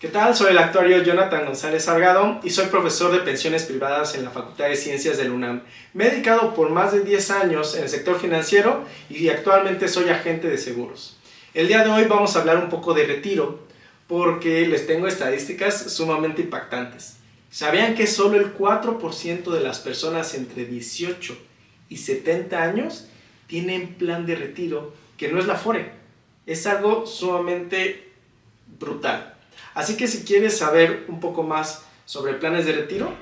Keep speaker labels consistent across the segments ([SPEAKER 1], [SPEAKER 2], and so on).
[SPEAKER 1] ¿Qué tal? Soy el actuario Jonathan González Salgado y soy profesor de pensiones privadas en la Facultad de Ciencias del UNAM. Me he dedicado por más de 10 años en el sector financiero y actualmente soy agente de seguros. El día de hoy vamos a hablar un poco de retiro porque les tengo estadísticas sumamente impactantes. ¿Sabían que solo el 4% de las personas entre 18 y 70 años tienen plan de retiro que no es la FORE? Es algo sumamente brutal. Así que si quieres saber un poco más sobre planes de retiro,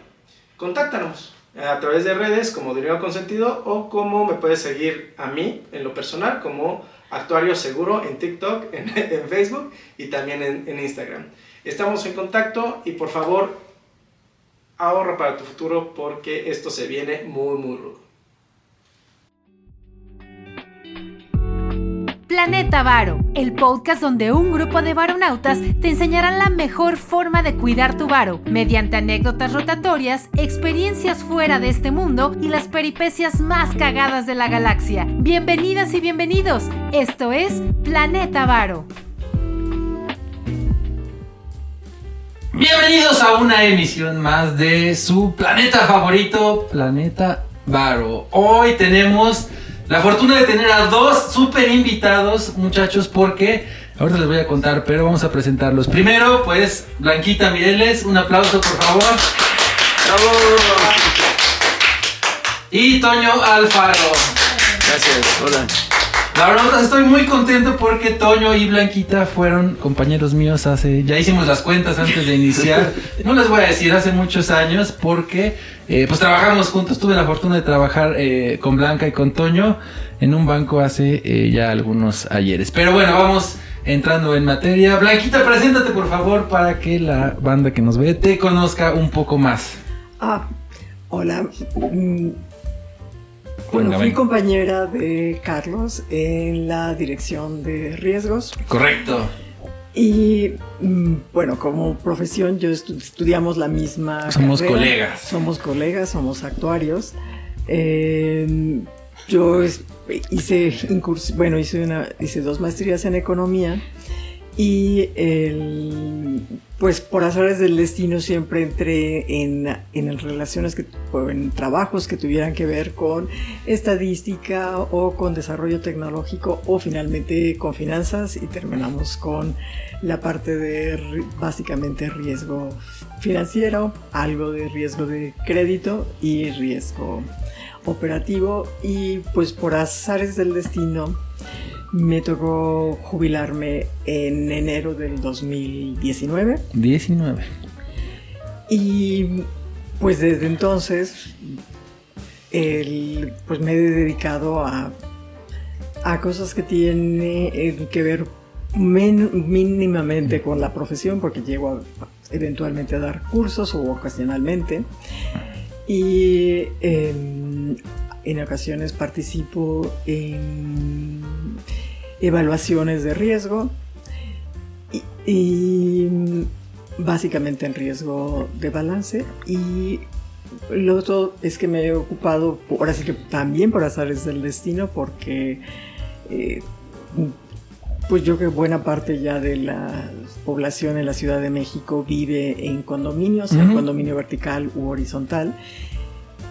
[SPEAKER 1] contáctanos a través de redes como Dinero Consentido o como me puedes seguir a mí en lo personal como Actuario Seguro en TikTok, en, Facebook y también en, en Instagram. Estamos en contacto y por favor ahorra para tu futuro porque esto se viene muy muy rudo.
[SPEAKER 2] Planeta Varo, el podcast donde un grupo de varonautas te enseñarán la mejor forma de cuidar tu varo, mediante anécdotas rotatorias, experiencias fuera de este mundo y las peripecias más cagadas de la galaxia. Bienvenidas y bienvenidos, esto es Planeta Varo.
[SPEAKER 3] Bienvenidos a una emisión más de su planeta favorito, Planeta Varo. Hoy tenemos la fortuna de tener a dos super invitados, muchachos, porque ahorita les voy a contar, pero vamos a presentarlos. Primero, pues, Blanquita Mireles, un aplauso, por favor. ¡Bravo! Y Toño Alfaro.
[SPEAKER 4] Gracias, hola.
[SPEAKER 3] La verdad estoy muy contento porque Toño y Blanquita fueron compañeros míos hace, ya hicimos las cuentas antes de iniciar, no les voy a decir hace muchos años porque eh, pues trabajamos juntos, tuve la fortuna de trabajar eh, con Blanca y con Toño en un banco hace eh, ya algunos ayeres. Pero bueno, vamos entrando en materia. Blanquita, preséntate por favor para que la banda que nos ve te conozca un poco más.
[SPEAKER 5] Ah, hola. Bueno,
[SPEAKER 3] Venga,
[SPEAKER 5] fui
[SPEAKER 3] venga.
[SPEAKER 5] compañera de Carlos en la dirección de riesgos
[SPEAKER 3] Correcto.
[SPEAKER 5] y mm, bueno, como profesión yo estu- estudiamos la misma
[SPEAKER 3] Somos
[SPEAKER 5] carrera.
[SPEAKER 3] colegas.
[SPEAKER 5] Somos colegas, somos actuarios. Eh, yo hice bueno, hice una hice dos maestrías en economía y el- pues por azares del destino siempre entré en, en relaciones que, en trabajos que tuvieran que ver con estadística o con desarrollo tecnológico o finalmente con finanzas y terminamos con la parte de básicamente riesgo financiero, algo de riesgo de crédito y riesgo operativo. Y pues por azares del destino me tocó jubilarme en enero del 2019
[SPEAKER 3] 19.
[SPEAKER 5] y pues desde entonces el- pues me he dedicado a, a cosas que tienen que ver men- mínimamente con la profesión porque llego a- eventualmente a dar cursos o ocasionalmente. Y em, en ocasiones participo en evaluaciones de riesgo y, y, mm, básicamente en riesgo de balance y lo otro es que me he ocupado, ahora sí que también por azares del destino, porque eh, pues yo creo que buena parte ya de la población en la Ciudad de México vive en condominios, en
[SPEAKER 3] Ujú.
[SPEAKER 5] condominio vertical u horizontal.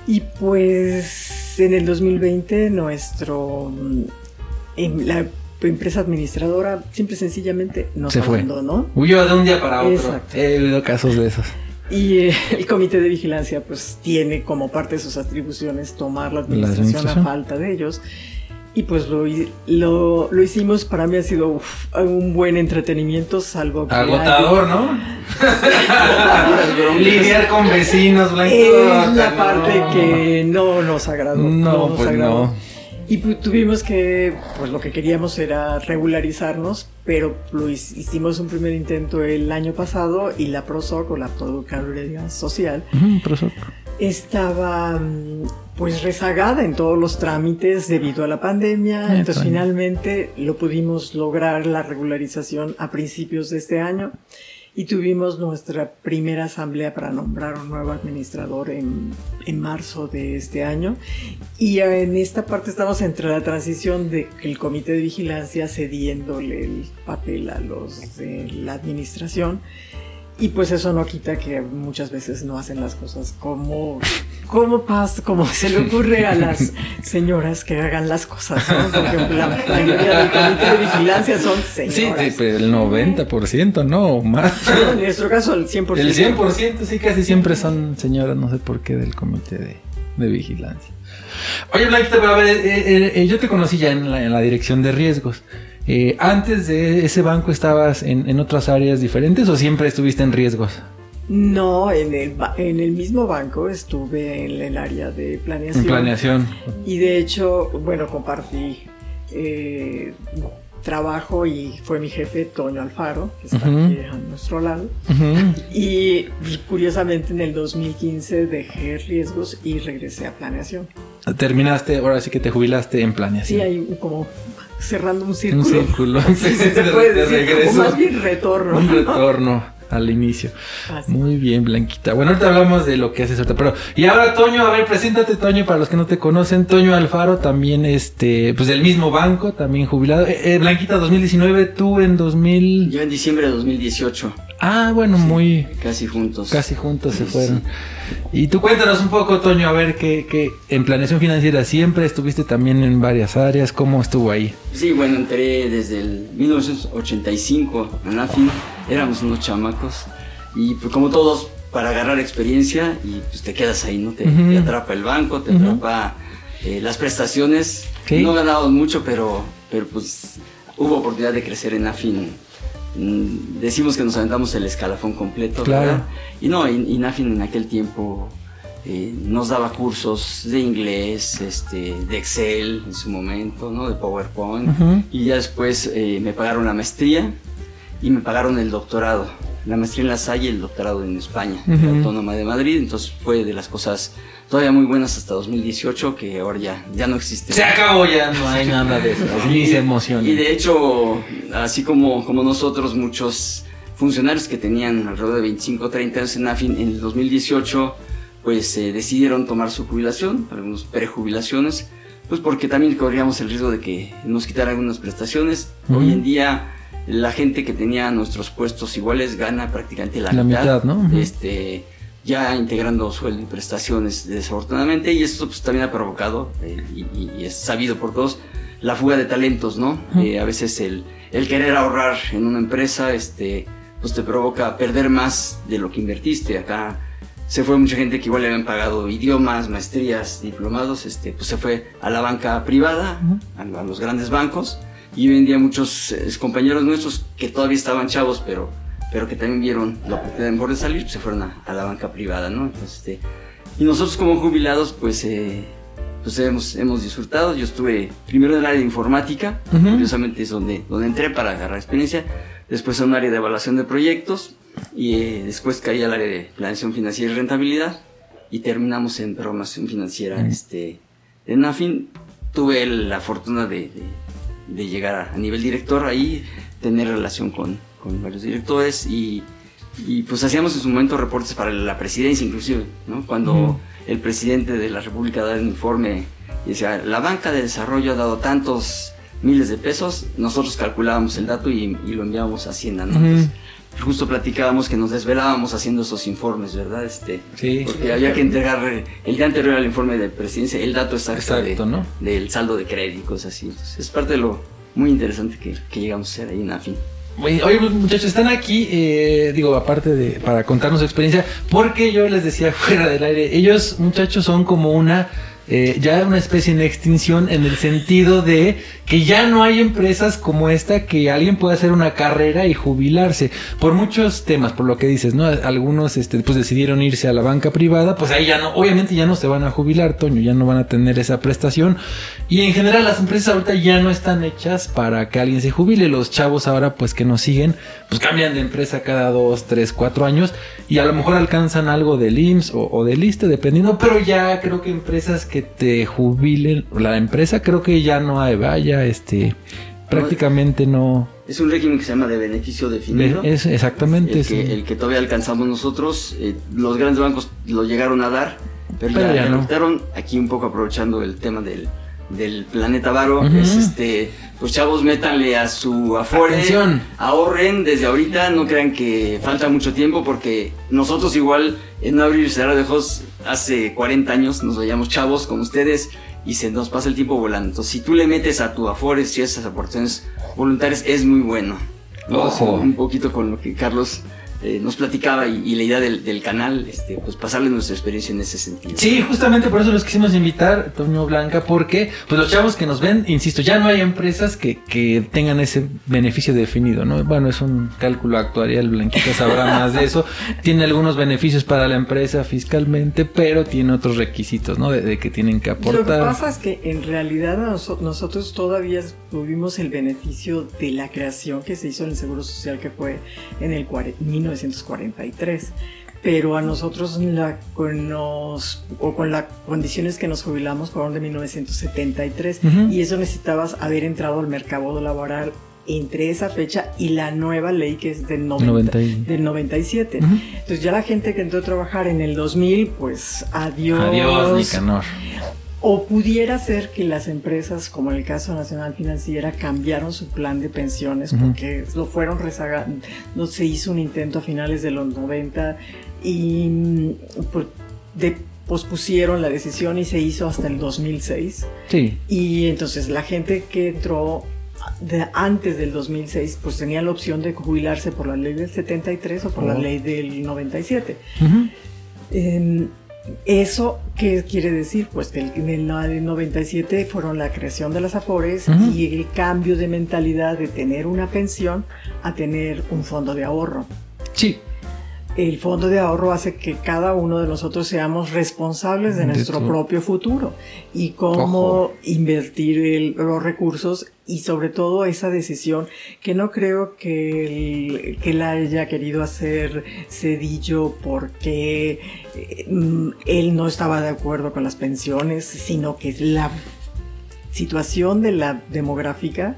[SPEAKER 5] Y pues en el 2020 nuestro mm, la empresa administradora simple y sencillamente nos
[SPEAKER 3] Se fue.
[SPEAKER 5] abandonó.
[SPEAKER 3] Huyó de un día para otro.
[SPEAKER 5] Exacto.
[SPEAKER 3] He oído casos de esos.
[SPEAKER 5] Y eh, el comité de vigilancia pues tiene como parte de sus atribuciones tomar la administración,
[SPEAKER 3] administración.
[SPEAKER 5] a falta de ellos. Y pues lo, lo, lo hicimos, para mí ha sido uf, un buen entretenimiento, salvo que...
[SPEAKER 3] Agotador, ¿no? Lidiar con vecinos, Blanco.
[SPEAKER 5] Es la
[SPEAKER 3] no.
[SPEAKER 5] parte que no nos agradó.
[SPEAKER 3] No,
[SPEAKER 5] nos
[SPEAKER 3] pues
[SPEAKER 5] agradó.
[SPEAKER 3] no.
[SPEAKER 5] Y tuvimos que, pues lo que queríamos era regularizarnos, pero lo hic- hicimos un primer intento el año pasado y la PROSOC o la Procuraduría Social estaba mm, pues rezagada en todos los trámites debido a la pandemia. Entonces finalmente lo pudimos lograr la regularización a principios de este año y tuvimos nuestra primera asamblea para nombrar un nuevo administrador en, en marzo de este año. Y en esta parte estamos entre la transición de el comité de vigilancia cediéndole el papel a los de la administración Y pues eso no quita que muchas veces no hacen las cosas como, como pasa, como se le ocurre a las señoras que hagan las cosas, ¿no? Porque la mayoría del comité de vigilancia son
[SPEAKER 3] Sí,
[SPEAKER 5] señoras.
[SPEAKER 3] sí, pero el 90%, no, o más.
[SPEAKER 5] En nuestro caso el 100%.
[SPEAKER 3] El 100% sí, casi siempre son señoras, no sé por qué, del comité de, de vigilancia. Oye, Blanquita, pero a ver, eh, eh, eh, yo te conocí ya en la, en la dirección de riesgos. Eh, ¿Antes de ese banco estabas en, en otras áreas diferentes o siempre estuviste en riesgos?
[SPEAKER 5] No, en el, en el mismo banco estuve en el área de planeación.
[SPEAKER 3] En planeación.
[SPEAKER 5] Y de hecho, bueno, compartí eh, trabajo y fue mi jefe Toño Alfaro, que está aquí a nuestro lado. Y curiosamente en el 2015 dejé riesgos y regresé a planeación.
[SPEAKER 3] Terminaste, ahora sí que te jubilaste en
[SPEAKER 5] Sí,
[SPEAKER 3] planeación.
[SPEAKER 5] hay como cerrando un círculo.
[SPEAKER 3] Un círculo.
[SPEAKER 5] Sí, sí, se
[SPEAKER 3] De-
[SPEAKER 5] puede
[SPEAKER 3] de
[SPEAKER 5] decir,
[SPEAKER 3] regreso.
[SPEAKER 5] o más bien retorno.
[SPEAKER 3] Un retorno al inicio.
[SPEAKER 5] Así.
[SPEAKER 3] Muy bien, Blanquita. Bueno, ahorita hablamos de lo que haces ahorita, pero y ahora Toño, a ver, preséntate Toño para los que no te conocen. Toño Alfaro también este, pues del mismo banco, también jubilado. Eh, eh, Blanquita 2019, tú en 2000
[SPEAKER 4] Yo en diciembre de 2018,
[SPEAKER 3] Ah, bueno, muy
[SPEAKER 4] casi juntos.
[SPEAKER 3] casi juntos se fueron.
[SPEAKER 4] sí.
[SPEAKER 3] Y tú cuéntanos un poco, Toño, a ver que que en planeación financiera siempre estuviste también en varias áreas, ¿cómo estuvo ahí?
[SPEAKER 4] Sí, bueno, entré desde el 1985 a NAFIN, éramos unos chamacos y pues como todos para agarrar experiencia y pues te quedas ahí, ¿no? Te, atrapa el banco, te atrapa eh, las prestaciones. No ganamos mucho, pero, pero pues hubo oportunidad de crecer en NAFIN. Mm, Decimos que nos aventamos el escalafón completo,
[SPEAKER 3] Claro.
[SPEAKER 4] ¿verdad? Y no, y, y NAFIN en aquel tiempo eh, nos daba cursos de inglés, este, de Excel en su momento, ¿no? De PowerPoint. Y ya después eh, me pagaron la maestría y me pagaron el doctorado. La maestría en La Salle y el doctorado en España, en la
[SPEAKER 3] Ujú.
[SPEAKER 4] Autónoma de Madrid. Entonces fue de las cosas todavía muy buenas hasta 2018 que ahora ya, ya no existe.
[SPEAKER 3] Se acabó ya, no hay nada de eso. Ni se emocionen.
[SPEAKER 4] Y de hecho, así como, como nosotros, muchos funcionarios que tenían alrededor de 25 o 30 años en AFIN en el 2018, pues eh, decidieron tomar su jubilación, algunos prejubilaciones, pues porque también corríamos el riesgo de que nos quitaran algunas prestaciones.
[SPEAKER 3] Ujú.
[SPEAKER 4] Hoy en día, la gente que tenía nuestros puestos iguales gana prácticamente la,
[SPEAKER 3] La mitad, ¿no?
[SPEAKER 4] Este, ya integrando sueldo y prestaciones desafortunadamente y esto pues también ha provocado eh, y, es sabido por todos la fuga de talentos no. Eh, a veces el, el querer ahorrar en una empresa este pues te provoca perder más de lo que invertiste acá se fue mucha gente que igual le habían pagado idiomas maestrías diplomados este pues se fue a la banca privada a, a los grandes bancos y hoy en día muchos eh, compañeros nuestros que todavía estaban chavos pero pero que también vieron la oportunidad mejor de salir, pues se fueron a, a la banca privada, ¿no? Entonces, este, y nosotros como jubilados, pues, eh, pues hemos, hemos disfrutado. Yo estuve primero en el área de informática,
[SPEAKER 3] Ujú.
[SPEAKER 4] curiosamente es donde, donde entré para agarrar experiencia, después en un área de evaluación de proyectos y eh, después caí al área de planeación financiera y rentabilidad y terminamos en programación financiera.
[SPEAKER 3] Mm.
[SPEAKER 4] Este, en AFIN tuve la fortuna de, de- de llegar a, nivel director ahí, tener relación con, con varios directores y, y, pues hacíamos en su momento reportes para la presidencia inclusive, ¿no? Cuando el presidente de la República daba un informe y decía, la banca de desarrollo ha dado tantos miles de pesos, nosotros calculábamos el dato y, y lo enviábamos a Hacienda, ¿no?
[SPEAKER 3] Ujú.
[SPEAKER 4] Entonces, justo platicábamos que nos desvelábamos haciendo esos informes, ¿verdad? Este,
[SPEAKER 3] Sí.
[SPEAKER 4] porque había que entregar el día anterior al informe de presidencia el dato exacto,
[SPEAKER 3] Exacto,
[SPEAKER 4] de-
[SPEAKER 3] ¿no?
[SPEAKER 4] del saldo de crédito y cosas así. Entonces, es parte de lo muy interesante que, que llegamos a hacer ahí en AFIN.
[SPEAKER 3] Oye, muchachos, están aquí, eh, digo, aparte de, para contarnos su experiencia, porque yo les decía fuera del aire, ellos, muchachos, son como una, eh, ya una especie en extinción en el sentido de que ya no hay empresas como esta que alguien pueda hacer una carrera y jubilarse, por muchos temas, por lo que dices, ¿no? Algunos, este, pues decidieron irse a la banca privada, pues ahí ya no, obviamente ya no se van a jubilar, Toño, ya no van a tener esa prestación, y en general las empresas ahorita ya no están hechas para que alguien se jubile. Los chavos ahora pues que nos siguen pues cambian de empresa cada dos, tres, cuatro años y a lo mejor alcanzan algo del IMSS o, o del ISTE dependiendo. Pero ya creo que empresas que te jubilen, la empresa creo que ya no hay, vaya, este, prácticamente no.
[SPEAKER 4] Es un régimen que se llama de beneficio definido.
[SPEAKER 3] Es exactamente
[SPEAKER 4] el, que,
[SPEAKER 3] sí.
[SPEAKER 4] el que todavía alcanzamos nosotros. eh, los grandes bancos lo llegaron a dar, pero,
[SPEAKER 3] Pero
[SPEAKER 4] ya,
[SPEAKER 3] no.
[SPEAKER 4] Aquí un poco aprovechando el tema del, del planeta Varo, es este, pues chavos, métanle a su Afore,
[SPEAKER 3] Atención.
[SPEAKER 4] ahorren desde ahorita, no crean que falta mucho tiempo porque nosotros igual en un abrir cerrar de ojos hace 40 años nos veíamos chavos como ustedes y se nos pasa el tiempo volando. Entonces, si tú le metes a tu Afore si esas aportaciones voluntarias es muy bueno. ¿no?
[SPEAKER 3] Ojo.
[SPEAKER 4] Un poquito con lo que Carlos eh, nos platicaba y, y la idea del, del canal, este, pues pasarle nuestra experiencia en ese sentido.
[SPEAKER 3] Sí, justamente por eso los quisimos invitar, Toño Blanca, porque pues los chavos que nos ven, insisto, ya no hay empresas que, que tengan ese beneficio definido, ¿no? Bueno, es un cálculo actuarial, Blanquita sabrá más de eso. Tiene algunos beneficios para la empresa fiscalmente, pero tiene otros requisitos, ¿no? De, de que tienen que
[SPEAKER 5] Lo que
[SPEAKER 3] aportar.
[SPEAKER 5] pasa es que en realidad noso- nosotros todavía tuvimos el beneficio de la creación que se hizo en el Seguro Social que fue en el cuare- 1943. Pero a nosotros la, con, nos, o con las condiciones que nos jubilamos fueron de 1973
[SPEAKER 3] Ujú.
[SPEAKER 5] y eso necesitabas haber entrado al mercado laboral entre esa fecha y la nueva ley que es del, 90
[SPEAKER 3] 90 y-
[SPEAKER 5] del 97.
[SPEAKER 3] Ujú.
[SPEAKER 5] Entonces ya la gente que entró a trabajar en el 2000, pues adiós.
[SPEAKER 3] Adiós, Nicanor.
[SPEAKER 5] O pudiera ser que las empresas, como en el caso Nacional Financiera, cambiaron su plan de pensiones porque lo fueron rezagando. No se hizo un intento a finales de los 90 y mm, pues, de- pospusieron la decisión y se hizo hasta el 2006.
[SPEAKER 3] Sí.
[SPEAKER 5] Y entonces la gente que entró de antes del 2006, pues tenía la opción de jubilarse por la ley del 73 o por la
[SPEAKER 3] Oh.
[SPEAKER 5] ley del 97.
[SPEAKER 3] Ujú.
[SPEAKER 5] Eh, ¿Eso qué quiere decir? Pues que en el no- el 97 fueron la creación de las AFORES y el cambio de mentalidad de tener una pensión a tener un fondo de ahorro.
[SPEAKER 3] Sí.
[SPEAKER 5] El fondo de ahorro hace que cada uno de nosotros seamos responsables de
[SPEAKER 3] De
[SPEAKER 5] nuestro propio futuro y cómo
[SPEAKER 3] Ojo.
[SPEAKER 5] invertir el- los recursos y sobre todo esa decisión que no creo que, el- que la haya querido hacer Cedillo porque eh, él no estaba de acuerdo con las pensiones, sino que la situación de la demográfica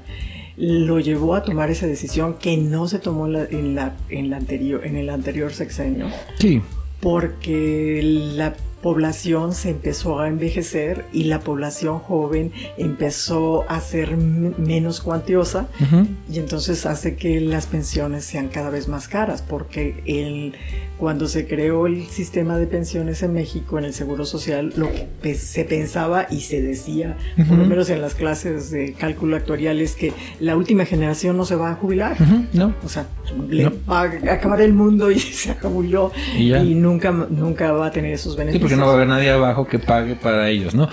[SPEAKER 5] lo llevó a tomar esa decisión que no se tomó en, la- en la, en, la anterior, en el anterior sexenio,
[SPEAKER 3] Sí.
[SPEAKER 5] porque la población se empezó a envejecer y la población joven empezó a ser menos cuantiosa y entonces hace que las pensiones sean cada vez más caras, porque el, cuando se creó el sistema de pensiones en México, en el Seguro Social, lo que se pensaba y se decía, por lo menos en las clases de cálculo actuarial, es que la última generación no se va a jubilar.
[SPEAKER 3] ¿No?
[SPEAKER 5] O sea, le
[SPEAKER 3] No.
[SPEAKER 5] va a acabar el mundo y se jubiló
[SPEAKER 3] Y
[SPEAKER 5] y nunca, nunca va a tener esos
[SPEAKER 3] Sí,
[SPEAKER 5] beneficios.
[SPEAKER 3] porque no va a haber nadie abajo que pague para ellos, ¿no?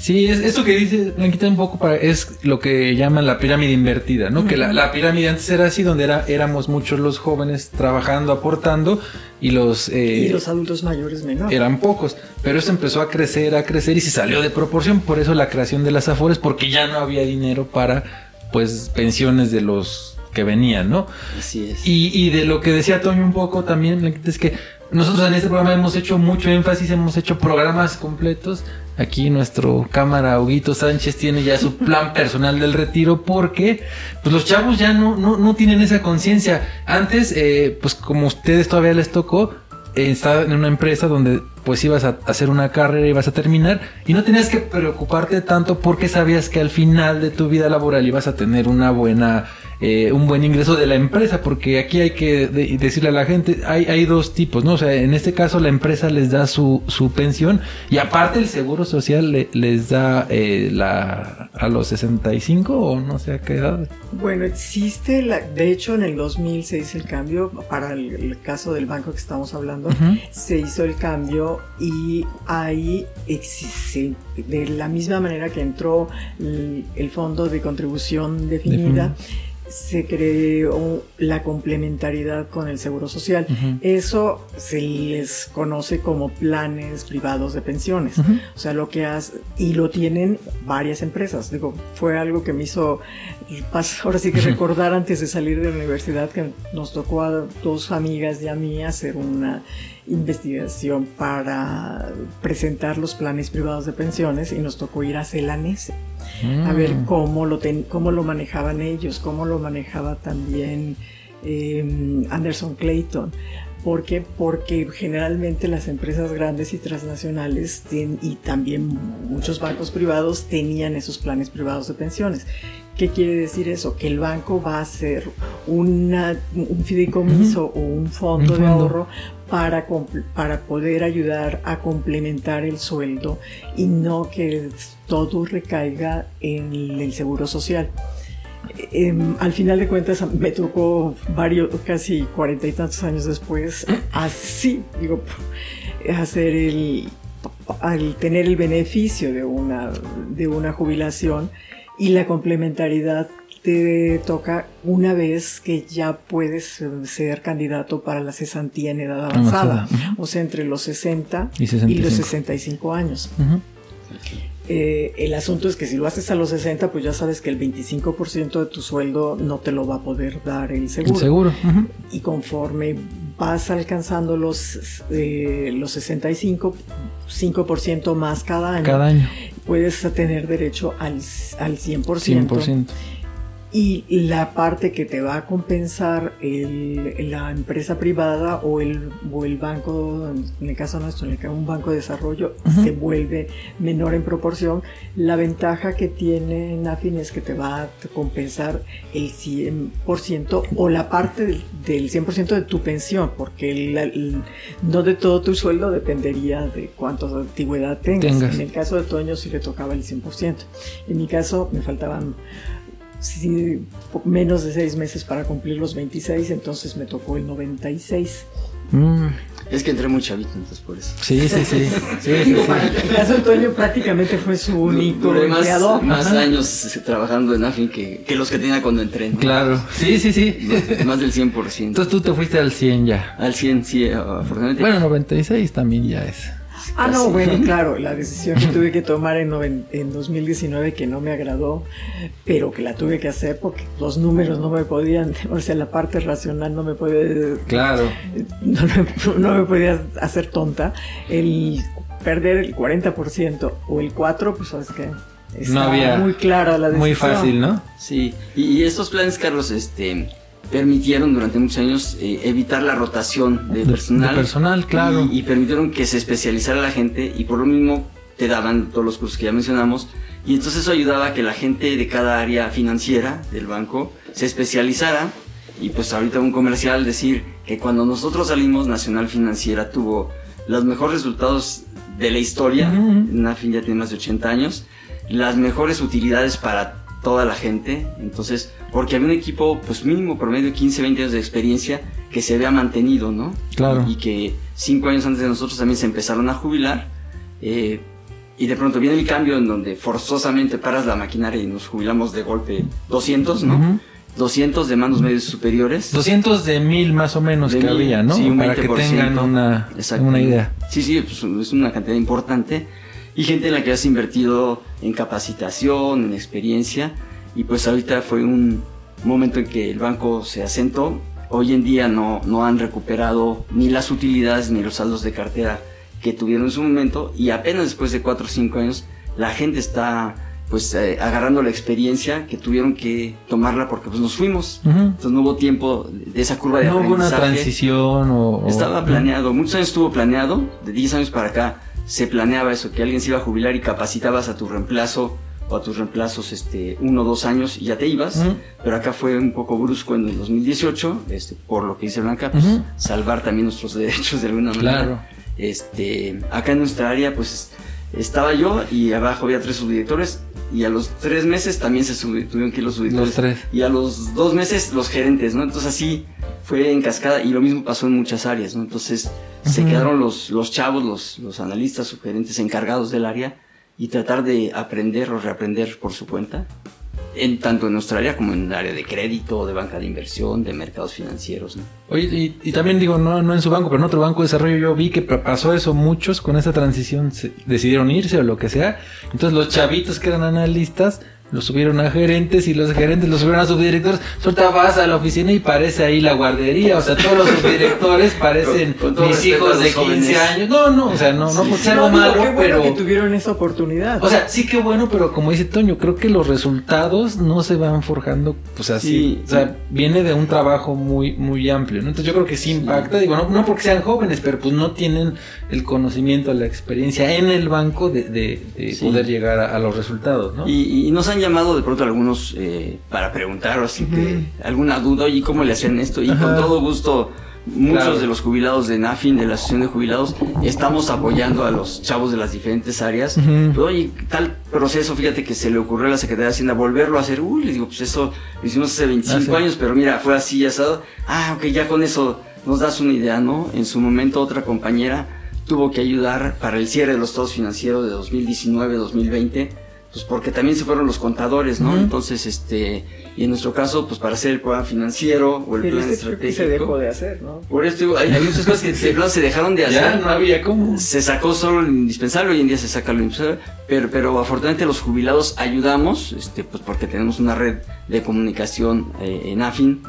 [SPEAKER 3] Sí, es, esto que dice Blanquita un poco para, es lo que llaman la pirámide invertida, ¿no? Que la, la pirámide antes era así, donde era, éramos muchos los jóvenes trabajando, aportando, y los, eh,
[SPEAKER 5] y los adultos mayores menores.
[SPEAKER 3] eran pocos. Pero eso empezó a crecer, a crecer y se salió de proporción. Por eso la creación de las afores, porque ya no había dinero para, pues, pensiones de los que venían, ¿no?
[SPEAKER 4] Así es.
[SPEAKER 3] Y, y de lo que decía Toño un poco también, Blanquita, es que nosotros en este programa hemos hecho mucho énfasis, hemos hecho programas completos. Aquí nuestro cámara Huguito Sánchez tiene ya su plan personal del retiro porque pues los chavos ya no, no, no tienen esa conciencia. Antes, eh, pues como a ustedes todavía les tocó, eh, estar en una empresa donde pues ibas a hacer una carrera, ibas a terminar y no tenías que preocuparte tanto porque sabías que al final de tu vida laboral ibas a tener una buena eh, un buen ingreso de la empresa, porque aquí hay que de- decirle a la gente, hay, hay dos tipos, ¿no? O sea, en este caso la empresa les da su, su pensión y aparte el seguro social le- les da eh, la a los 65 o no sé a qué edad.
[SPEAKER 5] Bueno, existe, la, de hecho en el 2000 se hizo el cambio, para el, el caso del banco que estamos hablando, se hizo el cambio y ahí existe, de la misma manera que entró el, el fondo de contribución definida, se creó la complementariedad con el seguro social. Eso se les conoce como planes privados de pensiones. O sea, lo que hace, y lo tienen varias empresas. Digo, fue algo que me hizo, ahora sí que recordar antes de salir de la universidad que nos tocó a dos amigas y a mí hacer una investigación para presentar los planes privados de pensiones y nos tocó ir a Celanese a ver
[SPEAKER 3] Mm.
[SPEAKER 5] cómo lo, ten- cómo lo manejaban ellos, cómo lo manejaba también eh, Anderson Clayton, ¿Por qué? Porque generalmente las empresas grandes y transnacionales y también muchos bancos privados tenían esos planes privados de pensiones. ¿Qué quiere decir eso? Que el banco va a hacer una, un fideicomiso o un fondo, de ahorro para, para poder ayudar a complementar el sueldo y no que todo recaiga en el seguro social. Em, al final de cuentas me tocó varios, casi cuarenta y tantos años después, así, digo, hacer el, al tener el beneficio de una, de una jubilación y la complementariedad te toca una vez que ya puedes ser candidato para la cesantía en edad avanzada, o sea, entre los 60 y, los 65 años. Eh, el asunto es que si lo haces a los 60, pues ya sabes que el 25% de tu sueldo no te lo va a poder dar el seguro. El
[SPEAKER 3] seguro.
[SPEAKER 5] Y conforme vas alcanzando los, eh, los 65, 5% más cada año,
[SPEAKER 3] cada año,
[SPEAKER 5] puedes tener derecho al, al 100%.
[SPEAKER 3] 100%
[SPEAKER 5] y la parte que te va a compensar el, la empresa privada o el, o el banco, en el caso nuestro, en el caso un banco de desarrollo, se vuelve menor en proporción. La ventaja que tiene Nafin es que te va a compensar el 100% o la parte del, 100% de tu pensión, porque no de todo tu sueldo dependería de cuánta antigüedad tengas. tengas. En el caso de Toño sí le tocaba el 100%. En mi caso me faltaban sí, menos de seis meses para cumplir los 26, entonces me tocó el 96.
[SPEAKER 4] Mm. Es que entré muy chavito, entonces por eso.
[SPEAKER 3] Sí, sí, sí. sí,
[SPEAKER 5] El caso Antonio prácticamente fue su único
[SPEAKER 4] empleado. Más, años trabajando en AFIN que, que, los que tenía cuando entré.
[SPEAKER 3] Claro, sí, sí, sí.
[SPEAKER 4] Más, del 100%.
[SPEAKER 3] Entonces tú te fuiste al 100 ya.
[SPEAKER 4] Al 100, sí, afortunadamente.
[SPEAKER 3] Bueno, 96 también ya es.
[SPEAKER 5] Ah, no, bueno, claro, la decisión que tuve que tomar en, en 2019 que no me agradó, pero que la tuve que hacer porque los números no me podían, o sea, la parte racional no me puede...
[SPEAKER 3] Claro.
[SPEAKER 5] No, me podía hacer tonta. El perder el 40% o el 4%, pues sabes que...
[SPEAKER 3] no había
[SPEAKER 5] muy clara la decisión.
[SPEAKER 3] Muy fácil, ¿no?
[SPEAKER 4] Sí, y, y estos planes, Carlos, este permitieron durante muchos años eh, evitar la rotación de personal.
[SPEAKER 3] personal, claro.
[SPEAKER 4] Y, permitieron que se especializara la gente y por lo mismo te daban todos los cursos que ya mencionamos. Y entonces eso ayudaba a que la gente de cada área financiera del banco se especializara. Y pues ahorita un comercial decir que cuando nosotros salimos, Nacional Financiera tuvo los mejores resultados de la historia. NAFIN ya tiene más de 80 años. Las mejores utilidades para toda la gente. Entonces, porque había un equipo, pues mínimo promedio de 15, 20 años de experiencia que se había mantenido, ¿no?
[SPEAKER 3] Claro.
[SPEAKER 4] Y, que cinco años antes de nosotros también se empezaron a jubilar. Eh, y de pronto viene el cambio en donde forzosamente paras la maquinaria y nos jubilamos de golpe 200, ¿no? 200 de manos medios superiores.
[SPEAKER 3] 200 de mil más o menos que había, ¿no?
[SPEAKER 4] Sí, un
[SPEAKER 3] Para que tengan una, una idea.
[SPEAKER 4] Sí, sí, pues es una cantidad importante. Y gente en la que has invertido en capacitación, en experiencia y pues ahorita fue un momento en que el banco se asentó. Hoy en día no, no han recuperado ni las utilidades ni los saldos de cartera que tuvieron en su momento y apenas después de 4 o 5 años la gente está pues eh, agarrando la experiencia que tuvieron que tomarla porque pues nos fuimos. Entonces no hubo tiempo de esa curva de
[SPEAKER 3] no hubo una transición o...
[SPEAKER 4] Estaba planeado, muchos años estuvo planeado, de 10 años para acá se planeaba eso, que alguien se iba a jubilar y capacitabas a tu reemplazo o a tus reemplazos este, uno o dos años y ya te ibas. Pero acá fue un poco brusco en el 2018, este, por lo que dice Blanca, pues, salvar también nuestros derechos de alguna manera.
[SPEAKER 3] Claro.
[SPEAKER 4] Este, acá en nuestra área, pues estaba yo y abajo había tres subdirectores. Y a los tres meses también se tuvieron que ir los subdirectores.
[SPEAKER 3] Los tres.
[SPEAKER 4] Y a los dos meses los gerentes, ¿no? Entonces así fue en cascada y lo mismo pasó en muchas áreas, ¿no? Entonces se quedaron los, los chavos, los, los analistas, subgerentes encargados del área y tratar de aprender o reaprender por su cuenta, en, tanto en nuestra área como en el área de crédito, de banca de inversión, de mercados financieros.
[SPEAKER 3] Oye, y, también digo, no, no en su banco, pero en otro banco de desarrollo yo vi que pasó eso, muchos con esa transición decidieron irse o lo que sea. Entonces los chavitos que eran analistas lo subieron a gerentes y los gerentes lo subieron a subdirectores. Ahorita vas a la oficina y parece ahí la guardería, o sea, todos los subdirectores parecen
[SPEAKER 4] Con- con todo
[SPEAKER 3] mis hijos de
[SPEAKER 4] los
[SPEAKER 3] 15
[SPEAKER 4] jóvenes.
[SPEAKER 3] años. No, no, o sea, no, no, porque sea algo
[SPEAKER 5] No,
[SPEAKER 3] malo,
[SPEAKER 5] qué bueno
[SPEAKER 3] pero...
[SPEAKER 5] que tuvieron esa oportunidad.
[SPEAKER 3] O sea, sí que bueno, pero como dice Toño, creo que los resultados no se van forjando, pues así.
[SPEAKER 4] Sí.
[SPEAKER 3] o sea, viene de un trabajo muy, muy amplio, ¿no? Entonces yo creo que sí impacta, digo, no, no porque sean jóvenes, pero pues no tienen el conocimiento, la experiencia en el banco de, de- de
[SPEAKER 4] Sí.
[SPEAKER 3] poder llegar a, a los resultados, ¿no?
[SPEAKER 4] Y, y nos han llamado de pronto algunos eh, para preguntar o así que alguna duda, oye, ¿cómo le hacen esto? Y con todo gusto, muchos
[SPEAKER 3] Claro.
[SPEAKER 4] de los jubilados de NAFIN, de la Asociación de Jubilados, estamos apoyando a los chavos de las diferentes áreas.
[SPEAKER 3] Ujú.
[SPEAKER 4] Pero, oye, tal proceso, fíjate que se le ocurrió a la Secretaría de Hacienda volverlo a hacer. Uy, les digo, pues eso lo hicimos hace 25
[SPEAKER 3] Ah, sí.
[SPEAKER 4] años, pero mira, fue así, asado. Ah, ok, ya con eso nos das una idea, ¿no? En su momento otra compañera tuvo que ayudar para el cierre de los estados financieros de 2019-2020, pues porque también se fueron los contadores, ¿no? Entonces, este, y en nuestro caso, pues para hacer el programa financiero o el plan
[SPEAKER 5] este
[SPEAKER 4] estratégico.
[SPEAKER 5] se dejó de hacer, ¿no?
[SPEAKER 4] Por esto hay, hay muchas cosas que se dejaron de hacer.
[SPEAKER 3] ya no había cómo.
[SPEAKER 4] Se sacó solo lo indispensable, hoy en día se saca lo indispensable, pero, pero afortunadamente los jubilados ayudamos, este, pues porque tenemos una red de comunicación eh, en AFIN,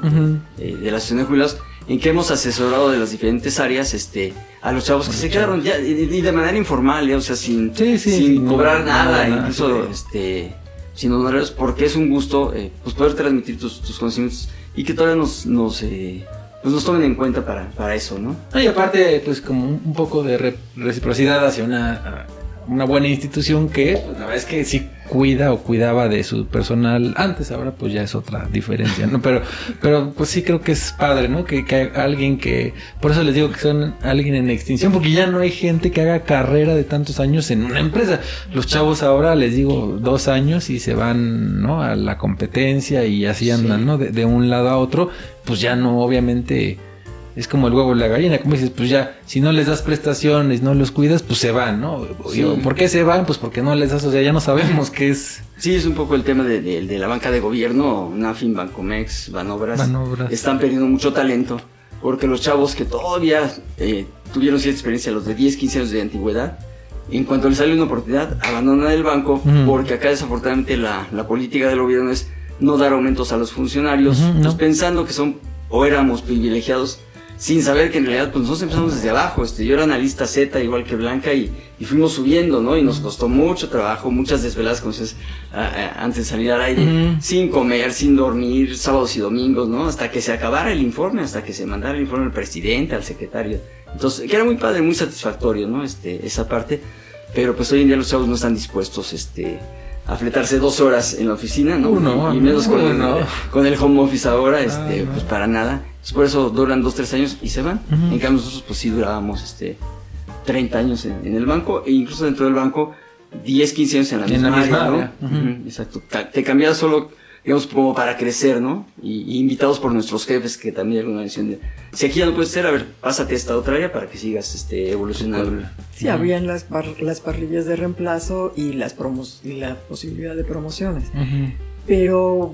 [SPEAKER 4] eh, de la Asociación de Jubilados, en que hemos asesorado de las diferentes áreas este, a los chavos que se quedaron ya, y, y de manera informal, eh, o sea, sin,
[SPEAKER 3] Sí, sí,
[SPEAKER 4] sin cobrar
[SPEAKER 3] nada,
[SPEAKER 4] incluso este, sin honorarios, porque es un gusto eh, pues poder transmitir tus, tus conocimientos y que todavía nos, nos, eh, pues nos tomen en cuenta para, para eso, ¿no?
[SPEAKER 3] Y aparte, pues como un un poco de re- reciprocidad hacia una, una buena institución que, pues, la verdad es que sí cuida o cuidaba de su personal antes, ahora pues ya es otra diferencia, ¿no? Pero, pero pues sí creo que es padre, ¿no? Que, que alguien que, por eso les digo que son alguien en extinción, porque ya no hay gente que haga carrera de tantos años en una empresa. Los chavos ahora les digo dos años y se van, ¿no? A la competencia y así andan, ¿no? De, de un lado a otro, pues ya no, obviamente es como el huevo y la gallina, como dices, pues ya, si no les das prestaciones, no los cuidas, pues se van, ¿no?
[SPEAKER 4] Sí.
[SPEAKER 3] ¿Por qué se van? Pues porque no les das, o sea, ya no sabemos qué es
[SPEAKER 4] Sí, es un poco el tema de, de- de la banca de gobierno, NAFIN, Bancomex, Banobras.
[SPEAKER 3] Banobras.
[SPEAKER 4] Están perdiendo mucho talento porque los chavos que todavía eh, tuvieron cierta experiencia, los de 10, 15 años de antigüedad, en cuanto les sale una oportunidad, abandonan el banco
[SPEAKER 3] Ujú.
[SPEAKER 4] porque acá desafortunadamente la, la política del gobierno es no dar aumentos a los funcionarios,
[SPEAKER 3] Ujú, no.
[SPEAKER 4] pues pensando que son o éramos privilegiados sin saber que en realidad pues nosotros empezamos desde abajo, este, yo era analista Z igual que Blanca y, y fuimos subiendo, ¿no? Y nos costó mucho trabajo, muchas desveladas, como dices, antes de salir al aire, sin comer, sin dormir, sábados y domingos, ¿no? Hasta que se acabara el informe, hasta que se mandara el informe al presidente, al secretario. Entonces, que era muy padre, muy satisfactorio, ¿no? Este, esa parte. Pero pues hoy en día los chavos no están dispuestos, este, a fletarse dos horas en la oficina, ¿no?
[SPEAKER 3] Uno,
[SPEAKER 4] y menos con,
[SPEAKER 3] uno.
[SPEAKER 4] el, con el home office ahora, este,
[SPEAKER 3] no.
[SPEAKER 4] pues para nada. Entonces, por eso duran dos, tres años y se van. En cambio nosotros pues sí durábamos, este, 30 años en, en el banco e incluso dentro del banco 10, 15 años en la
[SPEAKER 3] En
[SPEAKER 4] misma,
[SPEAKER 3] la misma
[SPEAKER 4] área, Exacto. Te cambias solo, digamos, como para crecer, ¿no? Y, y invitados por nuestros jefes que también alguna vez decían, si aquí ya no puedes ser, a ver, pásate a esta otra área para que sigas este, evolucionando.
[SPEAKER 5] Sí, habían las, par- las parrillas de reemplazo y, las promos y la posibilidad de promociones. Pero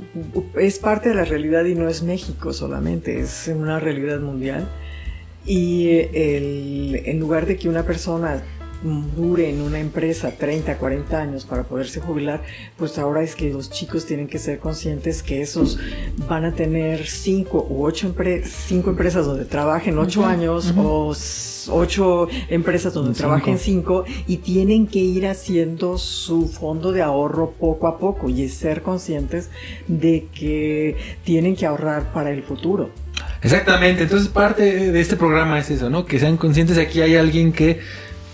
[SPEAKER 5] es parte de la realidad y no es México solamente, es una realidad mundial. Y el- en lugar de que una persona dure en una empresa 30, 40 años para poderse jubilar, pues ahora es que los chicos tienen que ser conscientes que esos van a tener 5 u 8 cinco empresas donde trabajen 8
[SPEAKER 3] Ujú,
[SPEAKER 5] años o 8 empresas donde
[SPEAKER 3] Cinco.
[SPEAKER 5] trabajen 5 y tienen que ir haciendo su fondo de ahorro poco a poco y ser conscientes de que tienen que ahorrar para el futuro.
[SPEAKER 3] Exactamente, entonces parte de este programa es eso, ¿no? Que sean conscientes de que aquí hay alguien que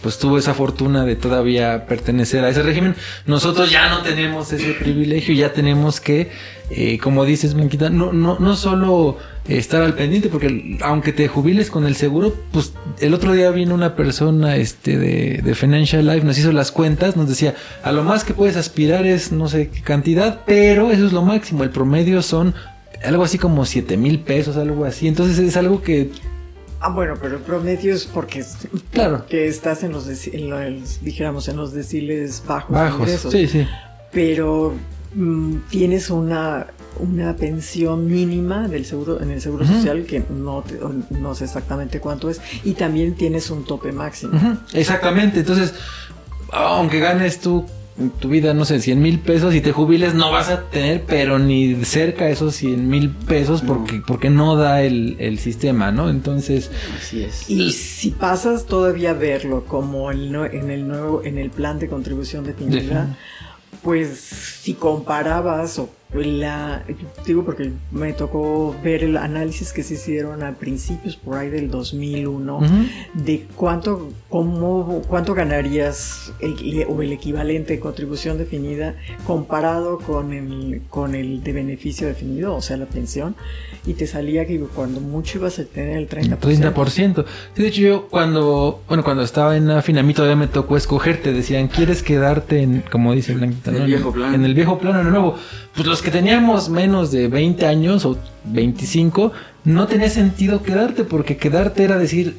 [SPEAKER 3] pues tuvo esa fortuna de todavía pertenecer a ese régimen. Nosotros ya no tenemos ese privilegio, ya tenemos que, eh, como dices, Blanquita, no, no, no solo estar al pendiente, porque aunque te jubiles con el seguro, pues el otro día vino una persona este de, de Financial Life, nos hizo las cuentas, nos decía, a lo más que puedes aspirar es no sé qué cantidad, pero eso es lo máximo, el promedio son algo así como 7 mil pesos, algo así. Entonces es algo que,
[SPEAKER 5] Ah, bueno, pero el promedio es porque
[SPEAKER 3] claro,
[SPEAKER 5] que estás en los, en los, dijéramos, en los deciles bajos,
[SPEAKER 3] bajos.
[SPEAKER 5] ingresos.
[SPEAKER 3] Sí, sí.
[SPEAKER 5] pero mm, tienes una, una pensión mínima del seguro en el seguro social que no, te- no sé exactamente cuánto es y también tienes un tope máximo.
[SPEAKER 3] Exactamente. Entonces, aunque ganes tú en tu vida, no sé, 100 mil pesos y te jubiles, no vas a tener, pero ni cerca esos 100 mil pesos porque, porque no da el, el sistema, ¿no? Entonces,
[SPEAKER 4] Así es.
[SPEAKER 5] Y si pasas todavía a verlo como el en el nuevo, en el plan de contribución definida, pues si comparabas o la digo porque me tocó ver el análisis que se hicieron a principios por ahí del 2001
[SPEAKER 3] ujú,
[SPEAKER 5] de cuánto cómo cuánto ganarías el- o el equivalente de contribución definida comparado con el con el de beneficio definido, o sea, la pensión y te salía que cuando mucho ibas a tener el 30%.
[SPEAKER 3] 30%. Sí, de hecho yo cuando, bueno, cuando estaba en AFIN, a mí todavía me tocó escoger, te decían, ¿quieres quedarte en, como dice Blanquita,
[SPEAKER 4] En el
[SPEAKER 3] ¿no?
[SPEAKER 4] viejo plan.
[SPEAKER 3] En el viejo plan o en el nuevo. Pues los que teníamos menos de 20 años o 25, no tenía sentido quedarte, porque quedarte era decir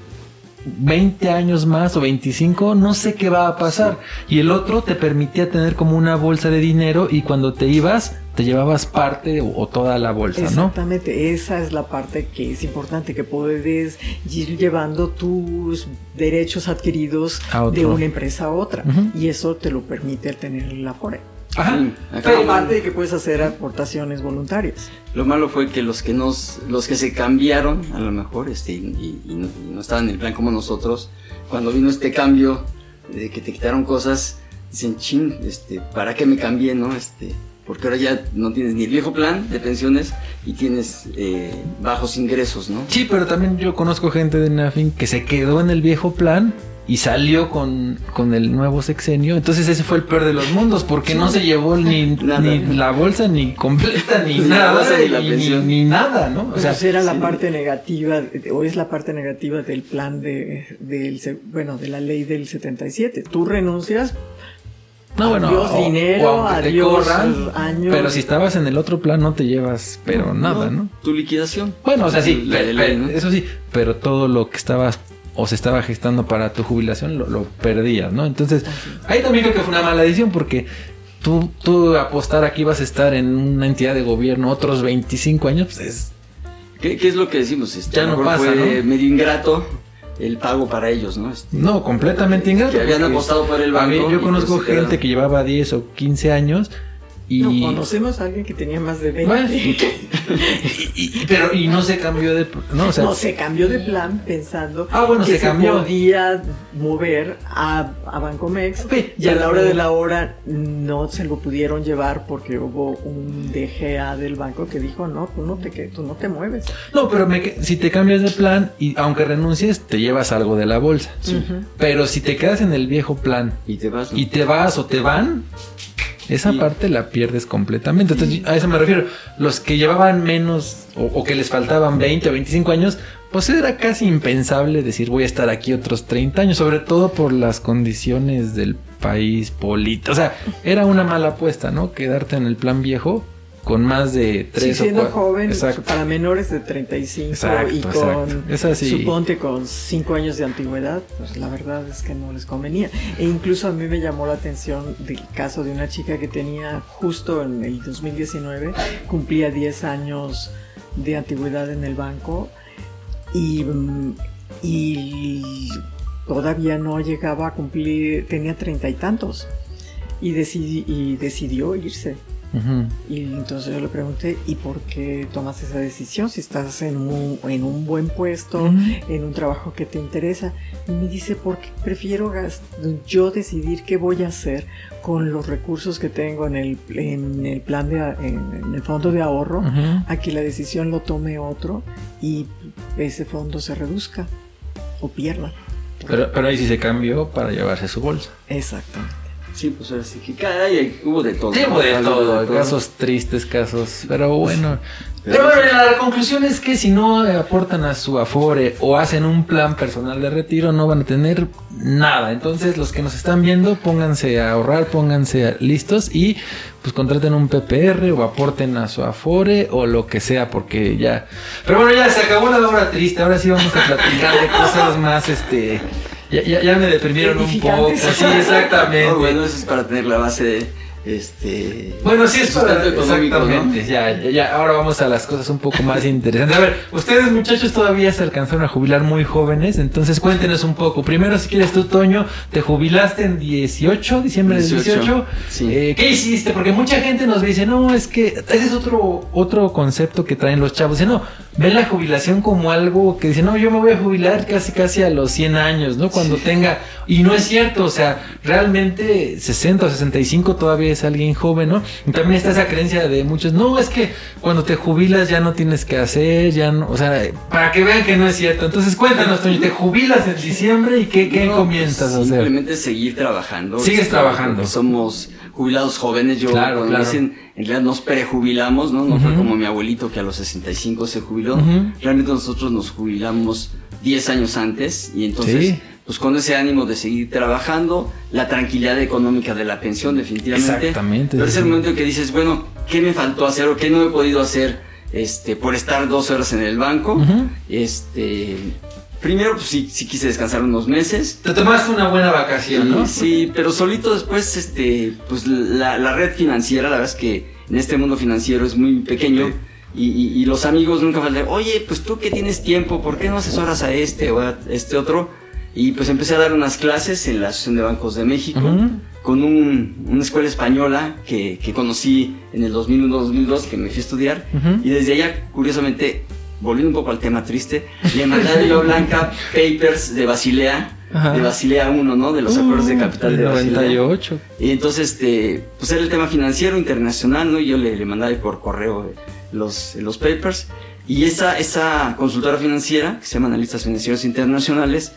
[SPEAKER 3] 20 años más o 25, no sé qué va a pasar. Y el otro te permitía tener como una bolsa de dinero y cuando te ibas, te llevabas parte o, o toda la bolsa, ¿no?
[SPEAKER 5] Exactamente, esa es la parte que es importante, que puedes ir llevando tus derechos adquiridos de una empresa a otra. Y eso te lo permite el tener la FORE.
[SPEAKER 3] Ajá.
[SPEAKER 4] Lo,
[SPEAKER 5] Aparte de que puedes hacer aportaciones voluntarias.
[SPEAKER 4] lo malo fue que los que nos, los que se cambiaron, a lo mejor, este, y, y no, y no estaban en el plan como nosotros, cuando vino este cambio de que te quitaron cosas, dicen, chin, este, ¿para qué me cambié, no? Este, porque ahora ya no tienes ni el viejo plan de pensiones y tienes eh, bajos ingresos, ¿no?
[SPEAKER 3] Sí, pero también yo conozco gente de Nafin que se quedó en el viejo plan y salió con, con el nuevo sexenio. Entonces ese fue el peor de los mundos porque no se llevó ni,
[SPEAKER 4] Nada.
[SPEAKER 3] ni la bolsa ni completa ni nada
[SPEAKER 4] bolsa, ni la pensión.
[SPEAKER 3] ni nada, ¿no? O sea,
[SPEAKER 5] era la parte negativa, o es la parte negativa del plan de, del, se- bueno, de la ley del 77. Tú renuncias,
[SPEAKER 3] no, bueno,
[SPEAKER 5] adiós
[SPEAKER 3] o-
[SPEAKER 5] dinero,
[SPEAKER 3] o
[SPEAKER 5] adiós
[SPEAKER 3] corran,
[SPEAKER 5] años.
[SPEAKER 3] pero si estabas en el otro plan no te llevas, pero nada, ¿no?
[SPEAKER 4] Tu liquidación.
[SPEAKER 3] Bueno, o sea, sí, eso sí, pero todo lo que estabas o se estaba gestando para tu jubilación lo, lo perdías, ¿no? Entonces, ahí también creo que fue una mala decisión porque tú, tú apostar aquí vas a estar en una entidad de gobierno otros 25 años, pues es...
[SPEAKER 4] ¿Qué, qué es lo que decimos? Este,
[SPEAKER 3] Ya no pasa,
[SPEAKER 4] fue
[SPEAKER 3] ¿no?
[SPEAKER 4] medio ingrato el pago para ellos, ¿no? Este,
[SPEAKER 3] No, completamente ingrato.
[SPEAKER 4] Que habían apostado por el
[SPEAKER 3] a mí-
[SPEAKER 4] banco
[SPEAKER 3] yo conozco
[SPEAKER 4] pues
[SPEAKER 3] gente que llevaba 10 o 15 años y...
[SPEAKER 5] No, conocemos a alguien que tenía más de 20.
[SPEAKER 3] Bueno, y- y- y- pero y no se cambió de... No, o sea,
[SPEAKER 5] no, se cambió de plan pensando
[SPEAKER 3] Ah, bueno,
[SPEAKER 5] que
[SPEAKER 3] se
[SPEAKER 5] se,
[SPEAKER 3] cambió.
[SPEAKER 5] podía mover a, a Bancomex y a la hora de la hora no se lo pudieron llevar porque hubo un DGA del banco que dijo no, tú no te, que- tú no te mueves.
[SPEAKER 3] No, pero me si te cambias de plan y aunque renuncies, te llevas algo de la bolsa.
[SPEAKER 5] Ujú.
[SPEAKER 3] Pero si te quedas en el viejo plan
[SPEAKER 4] y te vas.
[SPEAKER 3] y te vas o te van, esa parte la pierdes completamente. Entonces, a eso me refiero. Los que llevaban menos o, o que les faltaban 20 o 25 años, pues era casi impensable decir voy a estar aquí otros 30 años, sobre todo por las condiciones del país político. O sea, era una mala apuesta, ¿no? Quedarte en el plan viejo con más de 3
[SPEAKER 5] Sí,
[SPEAKER 3] o
[SPEAKER 5] siendo
[SPEAKER 3] 4.
[SPEAKER 5] joven,
[SPEAKER 3] Exacto.
[SPEAKER 5] para menores de 35
[SPEAKER 3] Exacto,
[SPEAKER 5] y con,
[SPEAKER 3] exacto.
[SPEAKER 5] Suponte, con 5 años de antigüedad, pues la verdad es que no les convenía. E incluso a mí me llamó la atención del caso de una chica que tenía justo en el 2019, cumplía 10 años de antigüedad en el banco y, mm, y todavía no llegaba a cumplir, tenía treinta y tantos. Y, decidi- y decidió irse. Y entonces yo le pregunté, ¿y por qué tomas esa decisión si estás en un, en un buen puesto,
[SPEAKER 3] Ujú.
[SPEAKER 5] en un trabajo que te interesa? Y me dice, porque prefiero yo decidir qué voy a hacer con los recursos que tengo en el, en el plan de, en, en el fondo de ahorro, a que la decisión lo tome otro y ese fondo se reduzca o pierda.
[SPEAKER 3] Pero, pero ahí sí se cambió para llevarse su bolsa.
[SPEAKER 5] Exactamente.
[SPEAKER 4] Sí, pues ahora sí que caray, hubo de todo.
[SPEAKER 3] Sí, hubo de
[SPEAKER 4] Hubo
[SPEAKER 3] todo, casos tristes, casos, pero bueno. Pero bueno, la conclusión es que si no aportan a su afore o hacen un plan personal de retiro, no van a tener nada. Entonces, los que nos están viendo, pónganse a ahorrar, pónganse a- listos y pues contraten un PPR o aporten a su afore o lo que sea, porque ya. Pero bueno, ya se acabó la hora triste. Ahora sí vamos a platicar de cosas más, este. Ya, ya, ya me deprimieron un poco. Sí, exactamente.
[SPEAKER 4] No, bueno, eso es para tener la base de, este
[SPEAKER 3] Bueno, sí es para
[SPEAKER 4] económico, ¿no?
[SPEAKER 3] exactamente. Ya, ya, ya, ahora vamos a las cosas un poco más interesantes. A ver, ustedes muchachos todavía se alcanzaron a jubilar muy jóvenes, entonces cuéntenos un poco. Primero, si quieres tú, Toño, te jubilaste en 18, diciembre del
[SPEAKER 4] 18,
[SPEAKER 3] 18.
[SPEAKER 4] sí.
[SPEAKER 3] Eh, ¿Qué hiciste? Porque mucha gente nos dice, no, es que ese es otro otro concepto que traen los chavos. Dice, no, ven la jubilación como algo que dice, no, yo me voy a jubilar casi casi a los 100 años, ¿no? Cuando tenga y no es cierto, o sea, realmente 60 o 65 todavía es alguien joven, ¿no? Y también está esa creencia de muchos, no, es que cuando te jubilas ya no tienes que hacer, ya no, o sea, para que vean que no es cierto. Entonces cuéntanos, Toño, te jubilas en diciembre y qué, qué
[SPEAKER 4] No,
[SPEAKER 3] comienzas a hacer.
[SPEAKER 4] Simplemente seguir trabajando.
[SPEAKER 3] Sigues trabajando.
[SPEAKER 4] Somos jubilados jóvenes. Yo,
[SPEAKER 3] Claro,
[SPEAKER 4] cuando
[SPEAKER 3] claro.
[SPEAKER 4] dicen, en realidad nos prejubilamos, ¿no? No fue como mi abuelito que a los 65 se jubiló. Realmente nosotros nos jubilamos 10 años antes y entonces,
[SPEAKER 3] Sí.
[SPEAKER 4] Pues con ese ánimo de seguir trabajando, la tranquilidad económica de la pensión definitivamente.
[SPEAKER 3] Exactamente,
[SPEAKER 4] Pero es el momento en que dices, bueno, ¿qué me faltó hacer o qué no he podido hacer este, por estar dos horas en el banco? Este, primero, pues sí, sí quise descansar unos meses.
[SPEAKER 3] Te tomaste una buena vacación, ¿no?
[SPEAKER 4] Sí, sí, pero solito después, este, pues la, la red financiera, la verdad es que en este mundo financiero es muy pequeño y, y- y los amigos nunca faltan, oye, pues tú que tienes tiempo, ¿por qué no asesoras a este o a este otro? Y pues empecé a dar unas clases en la Asociación de Bancos de México
[SPEAKER 3] Ujú.
[SPEAKER 4] con un- una escuela española que, que conocí en el 2001-2002, que me fui a estudiar.
[SPEAKER 3] Ujú.
[SPEAKER 4] Y desde allá, curiosamente, volviendo un poco al tema triste, le mandé a yo Blanca papers de Basilea,
[SPEAKER 3] Ajá.
[SPEAKER 4] de Basilea 1, ¿no? De los acuerdos de capital
[SPEAKER 3] Uh,
[SPEAKER 4] de Basilea.
[SPEAKER 3] 98.
[SPEAKER 4] Y entonces, este, pues era el tema financiero internacional, ¿no? Y yo le, le mandaba por correo eh, los, los papers. Y esa, esa consultora financiera, que se llama Analistas Financieros Internacionales,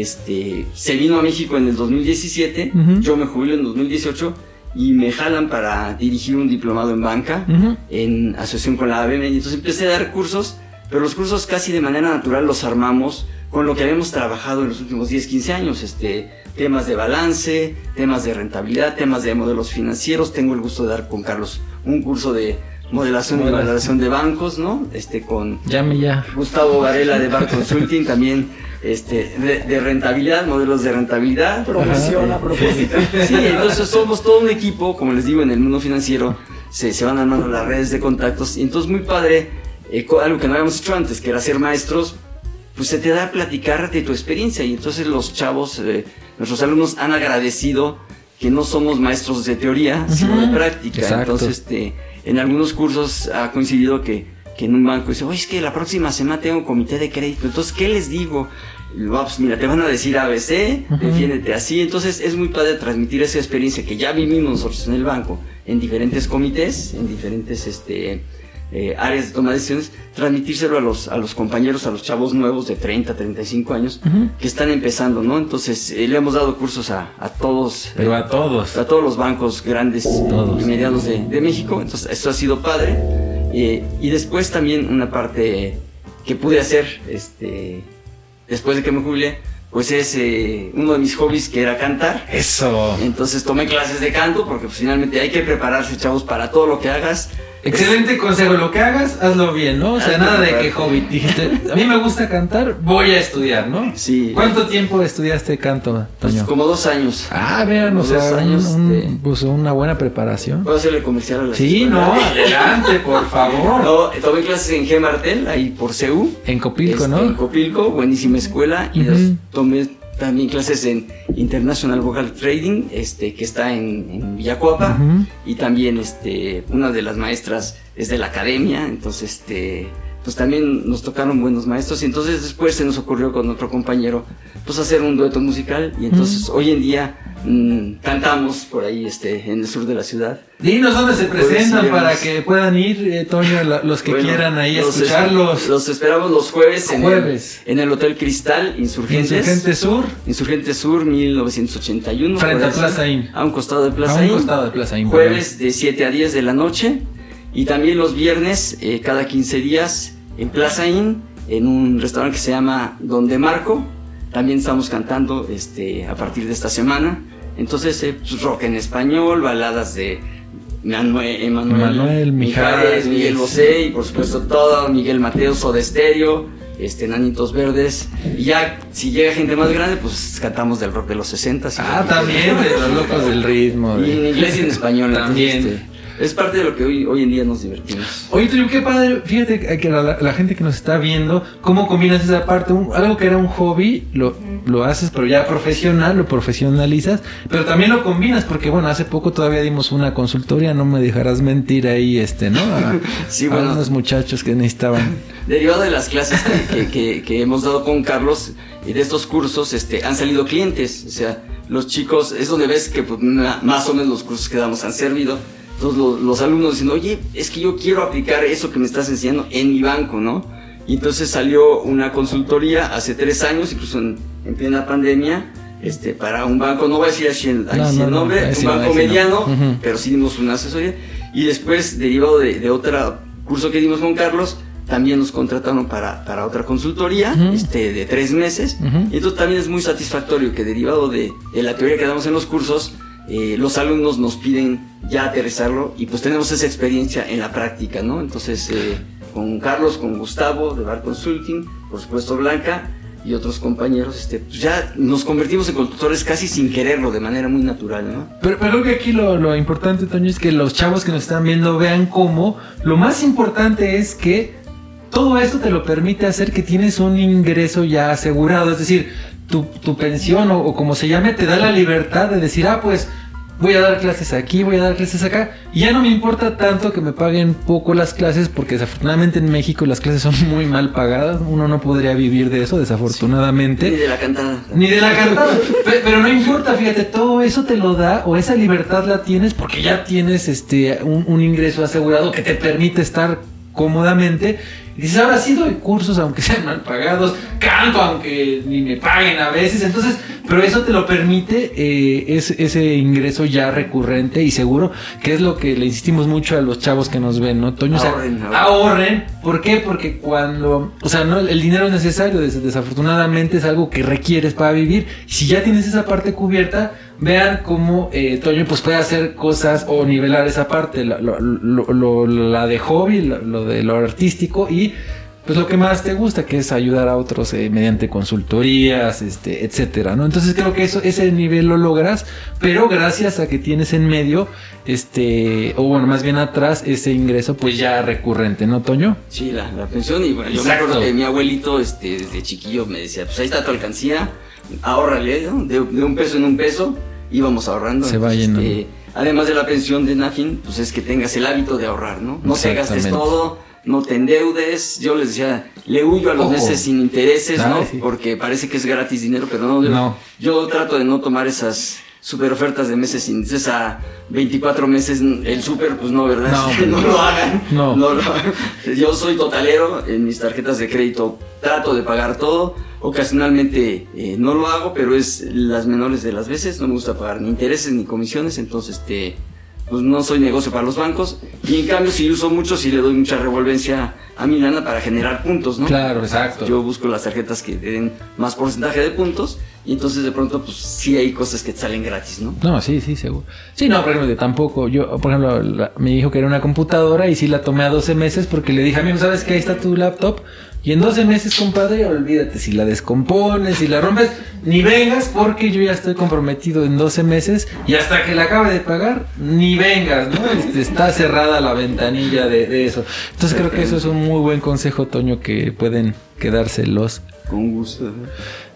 [SPEAKER 4] este, se vino a México en el 2017,
[SPEAKER 3] Ujú.
[SPEAKER 4] yo me jubilo en 2018 y me jalan para dirigir un diplomado en banca
[SPEAKER 3] Ujú.
[SPEAKER 4] en asociación con la ABM. Y entonces empecé a dar cursos, pero los cursos casi de manera natural los armamos con lo que habíamos trabajado en los últimos 10, 15 años. Este, temas de balance, temas de rentabilidad, temas de modelos financieros. Tengo el gusto de dar con Carlos un curso de modelación y valoración de bancos, ¿no? Este, con
[SPEAKER 3] Llame ya.
[SPEAKER 4] Gustavo Varela de Bar Consulting, también este, de, de rentabilidad, modelos de rentabilidad.
[SPEAKER 5] Profesión a propósito.
[SPEAKER 4] Sí, entonces somos todo un equipo, como les digo, en el mundo financiero se, se van armando las redes de contactos. Y entonces muy padre, eh, algo que no habíamos hecho antes, que era ser maestros, pues se te da a platicar de tu experiencia. Y entonces los chavos, eh, nuestros alumnos han agradecido que no somos maestros de teoría, sino de práctica.
[SPEAKER 3] Exacto.
[SPEAKER 4] Entonces, este, en algunos cursos ha coincidido que, que en un banco dice, oye, es que la próxima semana tengo un comité de crédito. Entonces, ¿qué les digo? Y, "Ah, pues mira, te van a decir ABC,
[SPEAKER 3] Ujú.
[SPEAKER 4] defiéndete así. Entonces, es muy padre transmitir esa experiencia que ya vivimos nosotros en el banco, en diferentes comités, en diferentes este, eh, áreas de toma de decisiones, transmitírselo a los, a los compañeros, a los chavos nuevos de 30, 35 años,
[SPEAKER 3] Ujú.
[SPEAKER 4] que están empezando, ¿no? Entonces, eh, le hemos dado cursos a, a todos.
[SPEAKER 3] Pero a todos.
[SPEAKER 4] a todos los bancos grandes
[SPEAKER 3] Todos.
[SPEAKER 4] y medianos de, de México. Entonces, esto ha sido padre. Eh, y después también una parte que pude hacer, este, después de que me jubilé, pues es eh, uno de mis hobbies que era cantar.
[SPEAKER 3] Eso.
[SPEAKER 4] Entonces tomé clases de canto porque pues, finalmente hay que prepararse, chavos, para todo lo que hagas.
[SPEAKER 3] Excelente consejo, lo que hagas, hazlo bien, ¿no? O sea,
[SPEAKER 4] Hazlo
[SPEAKER 3] nada de que hobby. Dijiste, a mí me gusta cantar, voy a estudiar, ¿no?
[SPEAKER 4] Sí.
[SPEAKER 3] ¿Cuánto tiempo estudiaste canto,
[SPEAKER 4] Pues,
[SPEAKER 3] Toño?
[SPEAKER 4] como dos años.
[SPEAKER 3] Ah, vean, o
[SPEAKER 4] Dos
[SPEAKER 3] sea,
[SPEAKER 4] años,
[SPEAKER 3] un- pues una buena preparación.
[SPEAKER 4] ¿Puedo hacerle comercial a la
[SPEAKER 3] Sí, no, adelante, por favor.
[SPEAKER 4] No, tomé clases en G Martel, ahí por CEU.
[SPEAKER 3] En Copilco,
[SPEAKER 4] Este,
[SPEAKER 3] ¿no?
[SPEAKER 4] En Copilco, buenísima escuela. Y tomé también clases en International Vocal Trading, este, que está en, en Villacuapa. Y también este, una de las maestras es de la academia. Entonces, este, pues también nos tocaron buenos maestros. Y entonces después se nos ocurrió con otro compañero, pues hacer un dueto musical. Y entonces hoy en día mm, cantamos por ahí este, en el sur de la ciudad.
[SPEAKER 3] Dinos dónde se presentan para que puedan ir, eh, Toño, la- los que
[SPEAKER 4] Bueno,
[SPEAKER 3] quieran ahí
[SPEAKER 4] los
[SPEAKER 3] escucharlos.
[SPEAKER 4] es- Los esperamos los jueves en,
[SPEAKER 3] Jueves.
[SPEAKER 4] El, en el Hotel Cristal, Insurgentes.
[SPEAKER 3] Insurgente Sur,
[SPEAKER 4] Insurgente Sur 1981.
[SPEAKER 3] Frente a Plaza.
[SPEAKER 4] A un costado de Plaza
[SPEAKER 3] a un costado de Plaza
[SPEAKER 4] Jueves de 7 a 10 de la noche. Y también los viernes, eh, cada 15 días, en Plaza Inn, en un restaurante que se llama Donde Marco. También estamos cantando este, a partir de esta semana. Entonces, eh, pues, rock en español, baladas de Manuel, Emanuel,
[SPEAKER 3] Manuel, Mijares,
[SPEAKER 4] Miguel Bosé y por supuesto todo, Miguel Mateo, Soda Stereo, este, Nanitos Verdes. Y ya, si llega gente más grande, pues cantamos del rock de los 60.
[SPEAKER 3] Ah, también, de los locos del ritmo.
[SPEAKER 4] Y en inglés y en español.
[SPEAKER 3] También.
[SPEAKER 4] entonces, este, es parte de lo que hoy, hoy en día nos divertimos.
[SPEAKER 3] Oye, Tulio, qué padre. Fíjate que la, la gente que nos está viendo, cómo combinas esa parte. Un- algo que era un hobby, lo, lo haces, pero ya profesional, lo profesionalizas, pero también lo combinas, porque bueno, hace poco todavía dimos una consultoria, no me dejarás mentir ahí, este, ¿no? A,
[SPEAKER 4] Sí,
[SPEAKER 3] a
[SPEAKER 4] bueno.
[SPEAKER 3] unos muchachos que necesitaban.
[SPEAKER 4] Derivado de las clases que, que- que- que hemos dado con Carlos y de estos cursos, este, han salido clientes. O sea, los chicos, es donde ves que pues, más o menos los cursos que damos han servido. Entonces los, los alumnos dicen, oye, es que yo quiero aplicar eso que me estás enseñando en mi banco, ¿no? Y entonces salió una consultoría hace tres años, incluso en, en plena pandemia, este, para un banco, no voy a decir así el,
[SPEAKER 3] No, no,
[SPEAKER 4] el
[SPEAKER 3] no,
[SPEAKER 4] nombre,
[SPEAKER 3] sí
[SPEAKER 4] un
[SPEAKER 3] no,
[SPEAKER 4] banco
[SPEAKER 3] no.
[SPEAKER 4] mediano, pero sí dimos una asesoría. Y después, derivado de, de otro curso que dimos con Carlos, también nos contrataron para, para otra consultoría
[SPEAKER 3] Ujú.
[SPEAKER 4] este, de tres meses.
[SPEAKER 3] Ujú.
[SPEAKER 4] Y entonces también es muy satisfactorio que derivado de, de la teoría que damos en los cursos, eh, los alumnos nos piden ya aterrizarlo y pues tenemos esa experiencia en la práctica, ¿no? Entonces, eh, con Carlos, con Gustavo de Bar Consulting, por supuesto Blanca y otros compañeros, este, pues ya nos convertimos en consultores casi sin quererlo, de manera muy natural, ¿no?
[SPEAKER 3] Pero, pero creo que aquí lo, lo importante, Toño, es que los chavos que nos están viendo vean cómo lo más importante es que todo esto te lo permite hacer que tienes un ingreso ya asegurado. Es decir, tu, tu pensión o, o como se llame te da la libertad de decir, ah, pues voy a dar clases aquí, voy a dar clases acá. Y ya no me importa tanto que me paguen poco las clases porque desafortunadamente en México las clases son muy mal pagadas. Uno no podría vivir de eso, desafortunadamente.
[SPEAKER 4] Ni de la cantada.
[SPEAKER 3] Ni de la cantada. Pe- Pero no importa, fíjate, todo eso te lo da o esa libertad la tienes porque ya tienes este un, un ingreso asegurado que te permite estar cómodamente. Y dices, ahora sí doy cursos aunque sean mal pagados, canto aunque ni me paguen a veces. Entonces, pero eso te lo permite eh, es- ese ingreso ya recurrente y seguro, que es lo que le insistimos mucho a los chavos que nos ven, ¿no? Toño, o sea,
[SPEAKER 4] Ahorren, ahorren.
[SPEAKER 3] ahorren. ¿Por qué? Porque cuando, o sea, no, el dinero es necesario, des- desafortunadamente es algo que requieres para vivir. Si ya tienes esa parte cubierta, vean cómo eh, Toño pues puede hacer cosas o nivelar esa parte, la, lo- lo- lo- la de hobby, lo, lo de lo artístico y pues lo que más te gusta, que es ayudar a otros eh, mediante consultorías, este, etcétera, ¿no? Entonces creo que eso, ese nivel lo logras, pero gracias a que tienes en medio, este, o bueno, más bien atrás, ese ingreso pues ya recurrente, ¿no, Toño?
[SPEAKER 4] Sí, la, la pensión. Y bueno, yo me
[SPEAKER 3] Exacto.
[SPEAKER 4] acuerdo que mi abuelito, este, desde chiquillo, me decía, pues ahí está tu alcancía, ahórrale, ¿no? de, de un peso en un peso, íbamos ahorrando.
[SPEAKER 3] Se va
[SPEAKER 4] Entonces,
[SPEAKER 3] llenando.
[SPEAKER 4] este, además de la pensión de NAFIN, pues es que tengas el hábito de ahorrar, ¿no? No te gastes todo, no te endeudes. Yo les decía, le huyo a los
[SPEAKER 3] Ojo.
[SPEAKER 4] meses sin intereses, ¿no?
[SPEAKER 3] sí.
[SPEAKER 4] Porque parece que es gratis dinero, pero no. Yo,
[SPEAKER 3] No.
[SPEAKER 4] yo trato de no tomar esas super ofertas de meses sin intereses a 24 meses el super pues no verdad
[SPEAKER 3] No,
[SPEAKER 4] no, lo hagan
[SPEAKER 3] No.
[SPEAKER 4] no lo hagan. yo soy totalero en mis tarjetas de crédito trato de pagar todo ocasionalmente eh, no lo hago pero es las menores de las veces no me gusta pagar ni intereses ni comisiones entonces este pues no soy negocio para los bancos y en cambio si uso mucho sí le doy mucha revolvencia a mi lana para generar puntos no
[SPEAKER 3] Claro, exacto.
[SPEAKER 4] yo busco las tarjetas que den más porcentaje de puntos y entonces de pronto pues sí hay cosas que te salen gratis, ¿no?
[SPEAKER 3] No, sí, sí, seguro. Sí, no, por ejemplo, tampoco. Yo, por ejemplo, la- me dijo que era una computadora y sí la tomé a 12 meses porque le dije, amigo, ¿sabes que ahí está tu laptop? Y en 12 meses, compadre, olvídate, si la descompones, si la rompes, ni vengas porque yo ya estoy comprometido en 12 meses y hasta que la acabe de pagar, ni vengas, ¿no? Este, está cerrada la ventanilla de, de eso. Entonces creo que eso es un muy buen consejo, Toño, que pueden quedárselos.
[SPEAKER 4] Con gusto.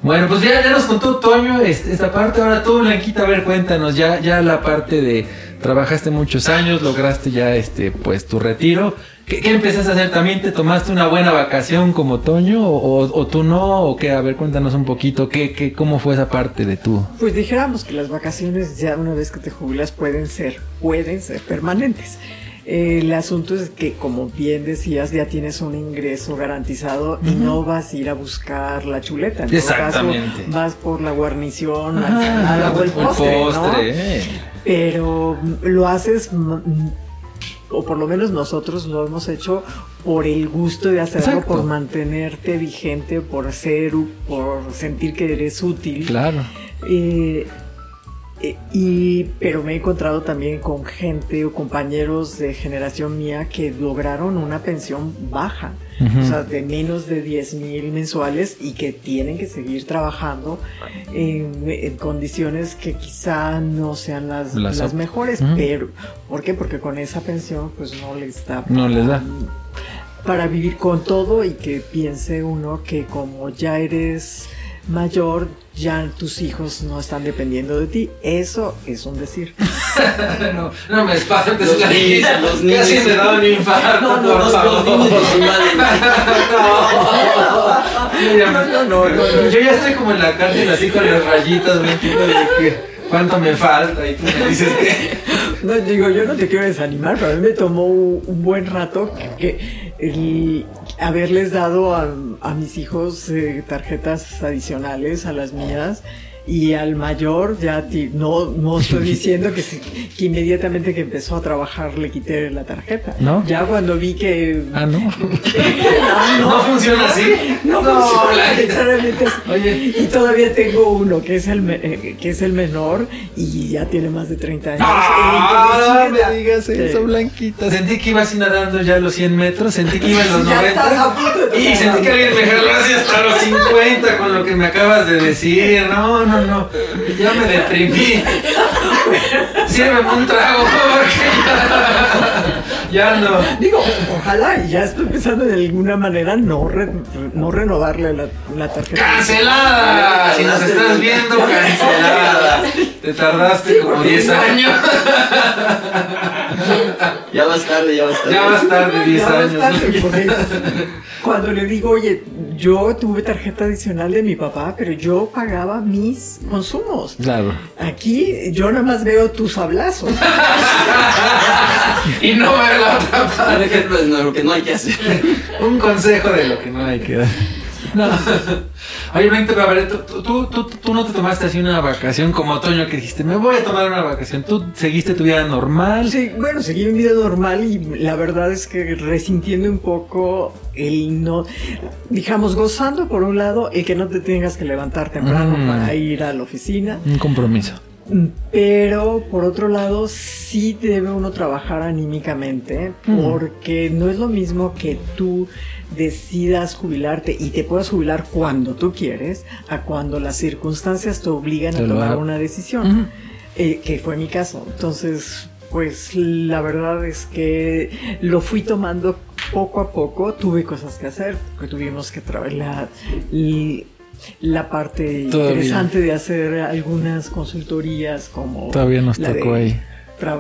[SPEAKER 3] Bueno, pues ya, ya nos contó Toño este- esta parte. Ahora tú, Blanquita, a ver, cuéntanos. Ya, ya la parte de trabajaste muchos años, lograste ya este, pues tu retiro. ¿Qué, qué empezaste a hacer? ¿También te tomaste una buena vacación como Toño? ¿O, tú no? ¿O qué? A ver, cuéntanos un poquito. ¿Qué, qué, ¿Cómo fue esa parte de tú?
[SPEAKER 5] Pues dijéramos que las vacaciones ya una vez que te jubilas pueden ser, pueden ser permanentes. El asunto es que, como bien decías, ya tienes un ingreso garantizado y no vas a ir a buscar la chuleta. En todo caso,
[SPEAKER 3] Exactamente.
[SPEAKER 5] vas por la guarnición, la
[SPEAKER 3] Ah,
[SPEAKER 5] o el postre, ¿no?
[SPEAKER 3] eh.
[SPEAKER 5] Pero lo haces, o por lo menos nosotros lo hemos hecho por el gusto de hacerlo,
[SPEAKER 3] Exacto.
[SPEAKER 5] por mantenerte vigente, por ser, por sentir que eres útil.
[SPEAKER 3] Claro.
[SPEAKER 5] Eh, y, pero me he encontrado también con gente o compañeros de generación mía que lograron una pensión baja, o sea, de menos de 10 mil mensuales y que tienen que seguir trabajando en, en condiciones que quizá no sean las,
[SPEAKER 3] Las
[SPEAKER 5] mejores, pero ¿por qué? Porque con esa pensión pues no les da
[SPEAKER 3] No les da.
[SPEAKER 5] para vivir con todo y que piense uno que como ya eres mayor, ya tus hijos no están dependiendo de ti. Eso es un decir.
[SPEAKER 3] no, no me espantes,
[SPEAKER 4] Los
[SPEAKER 3] la
[SPEAKER 4] niños, los
[SPEAKER 3] Casi
[SPEAKER 4] niños.
[SPEAKER 3] me da un infarto,
[SPEAKER 4] No, no,
[SPEAKER 3] por
[SPEAKER 4] los, los
[SPEAKER 3] favor.
[SPEAKER 4] niños
[SPEAKER 3] ya me-
[SPEAKER 5] No, no, no, no.
[SPEAKER 3] Yo ya estoy como en la cárcel así con las rayitas, Blanquita, de que cuánto me falta y tú me dices que...
[SPEAKER 5] No, digo, yo no te quiero desanimar, pero a mí me tomó un un buen rato que, que el haberles dado a, a mis hijos eh, tarjetas adicionales a las mías y al mayor ya ti- no, no estoy diciendo que, se- que inmediatamente que empezó a trabajar le quité la tarjeta.
[SPEAKER 3] ¿No?
[SPEAKER 5] Ya cuando vi que...
[SPEAKER 3] Ah, no. No funciona así.
[SPEAKER 5] No,
[SPEAKER 3] No,
[SPEAKER 5] funciona
[SPEAKER 3] Blanquita.
[SPEAKER 5] necesariamente así.
[SPEAKER 3] Oye.
[SPEAKER 5] Y todavía tengo uno que es el me- eh, que es el menor y ya tiene más de 30 años.
[SPEAKER 3] Ah,
[SPEAKER 5] que me
[SPEAKER 3] digas eso. Blanquita. Sentí que ibas nadando ya a los 100 metros, sentí que iba en los
[SPEAKER 5] Ya estás a
[SPEAKER 3] 90.
[SPEAKER 5] punto de
[SPEAKER 3] Y sentí que alguien me jaló así hasta los 50 con lo que me acabas de decir. No, no, no. Ya me deprimí. Sírveme un trago, porque ya, ya no.
[SPEAKER 5] Digo, ojalá y ya estoy pensando de alguna manera no, re- no renovarle la, la tarjeta.
[SPEAKER 3] ¡Cancelada! Si nos estás viendo, cancelada. Te tardaste como 10 años.
[SPEAKER 4] Ya vas tarde, ya vas tarde.
[SPEAKER 3] Ya vas tarde 10
[SPEAKER 5] Ya
[SPEAKER 3] años.
[SPEAKER 5] Cuando le digo, oye, yo tuve tarjeta adicional de mi papá, pero yo pagaba mis consumos.
[SPEAKER 3] Claro.
[SPEAKER 5] Aquí yo nada más veo tus sablazos.
[SPEAKER 3] Y no la otra parte.
[SPEAKER 4] Un ejemplo de lo que no hay que hacer.
[SPEAKER 3] Un consejo de lo que no hay que dar. No. Oye, vente, a ver, tú, tú, tú, tú no te tomaste así una vacación como otoño que dijiste, me voy a tomar una vacación. Tú seguiste tu vida normal.
[SPEAKER 5] Sí, bueno, seguí mi vida normal y la verdad es que resintiendo un poco el no, digamos, gozando por un lado el que no te tengas que levantar temprano
[SPEAKER 3] Mm.
[SPEAKER 5] para ir a la oficina,
[SPEAKER 3] Un compromiso.
[SPEAKER 5] Pero por otro lado sí debe uno trabajar anímicamente
[SPEAKER 3] Mm.
[SPEAKER 5] porque no es lo mismo que tú decidas jubilarte y te puedas jubilar cuando tú quieres a cuando las circunstancias te obligan
[SPEAKER 3] Te
[SPEAKER 5] a tomar una decisión eh, que fue mi caso. Entonces, pues la verdad es que lo fui tomando poco a poco. Tuve cosas que hacer, que tuvimos que trabajar la, parte
[SPEAKER 3] Todavía.
[SPEAKER 5] interesante de hacer algunas consultorías como
[SPEAKER 3] Todavía nos
[SPEAKER 5] la
[SPEAKER 3] tocó
[SPEAKER 5] de
[SPEAKER 3] ahí.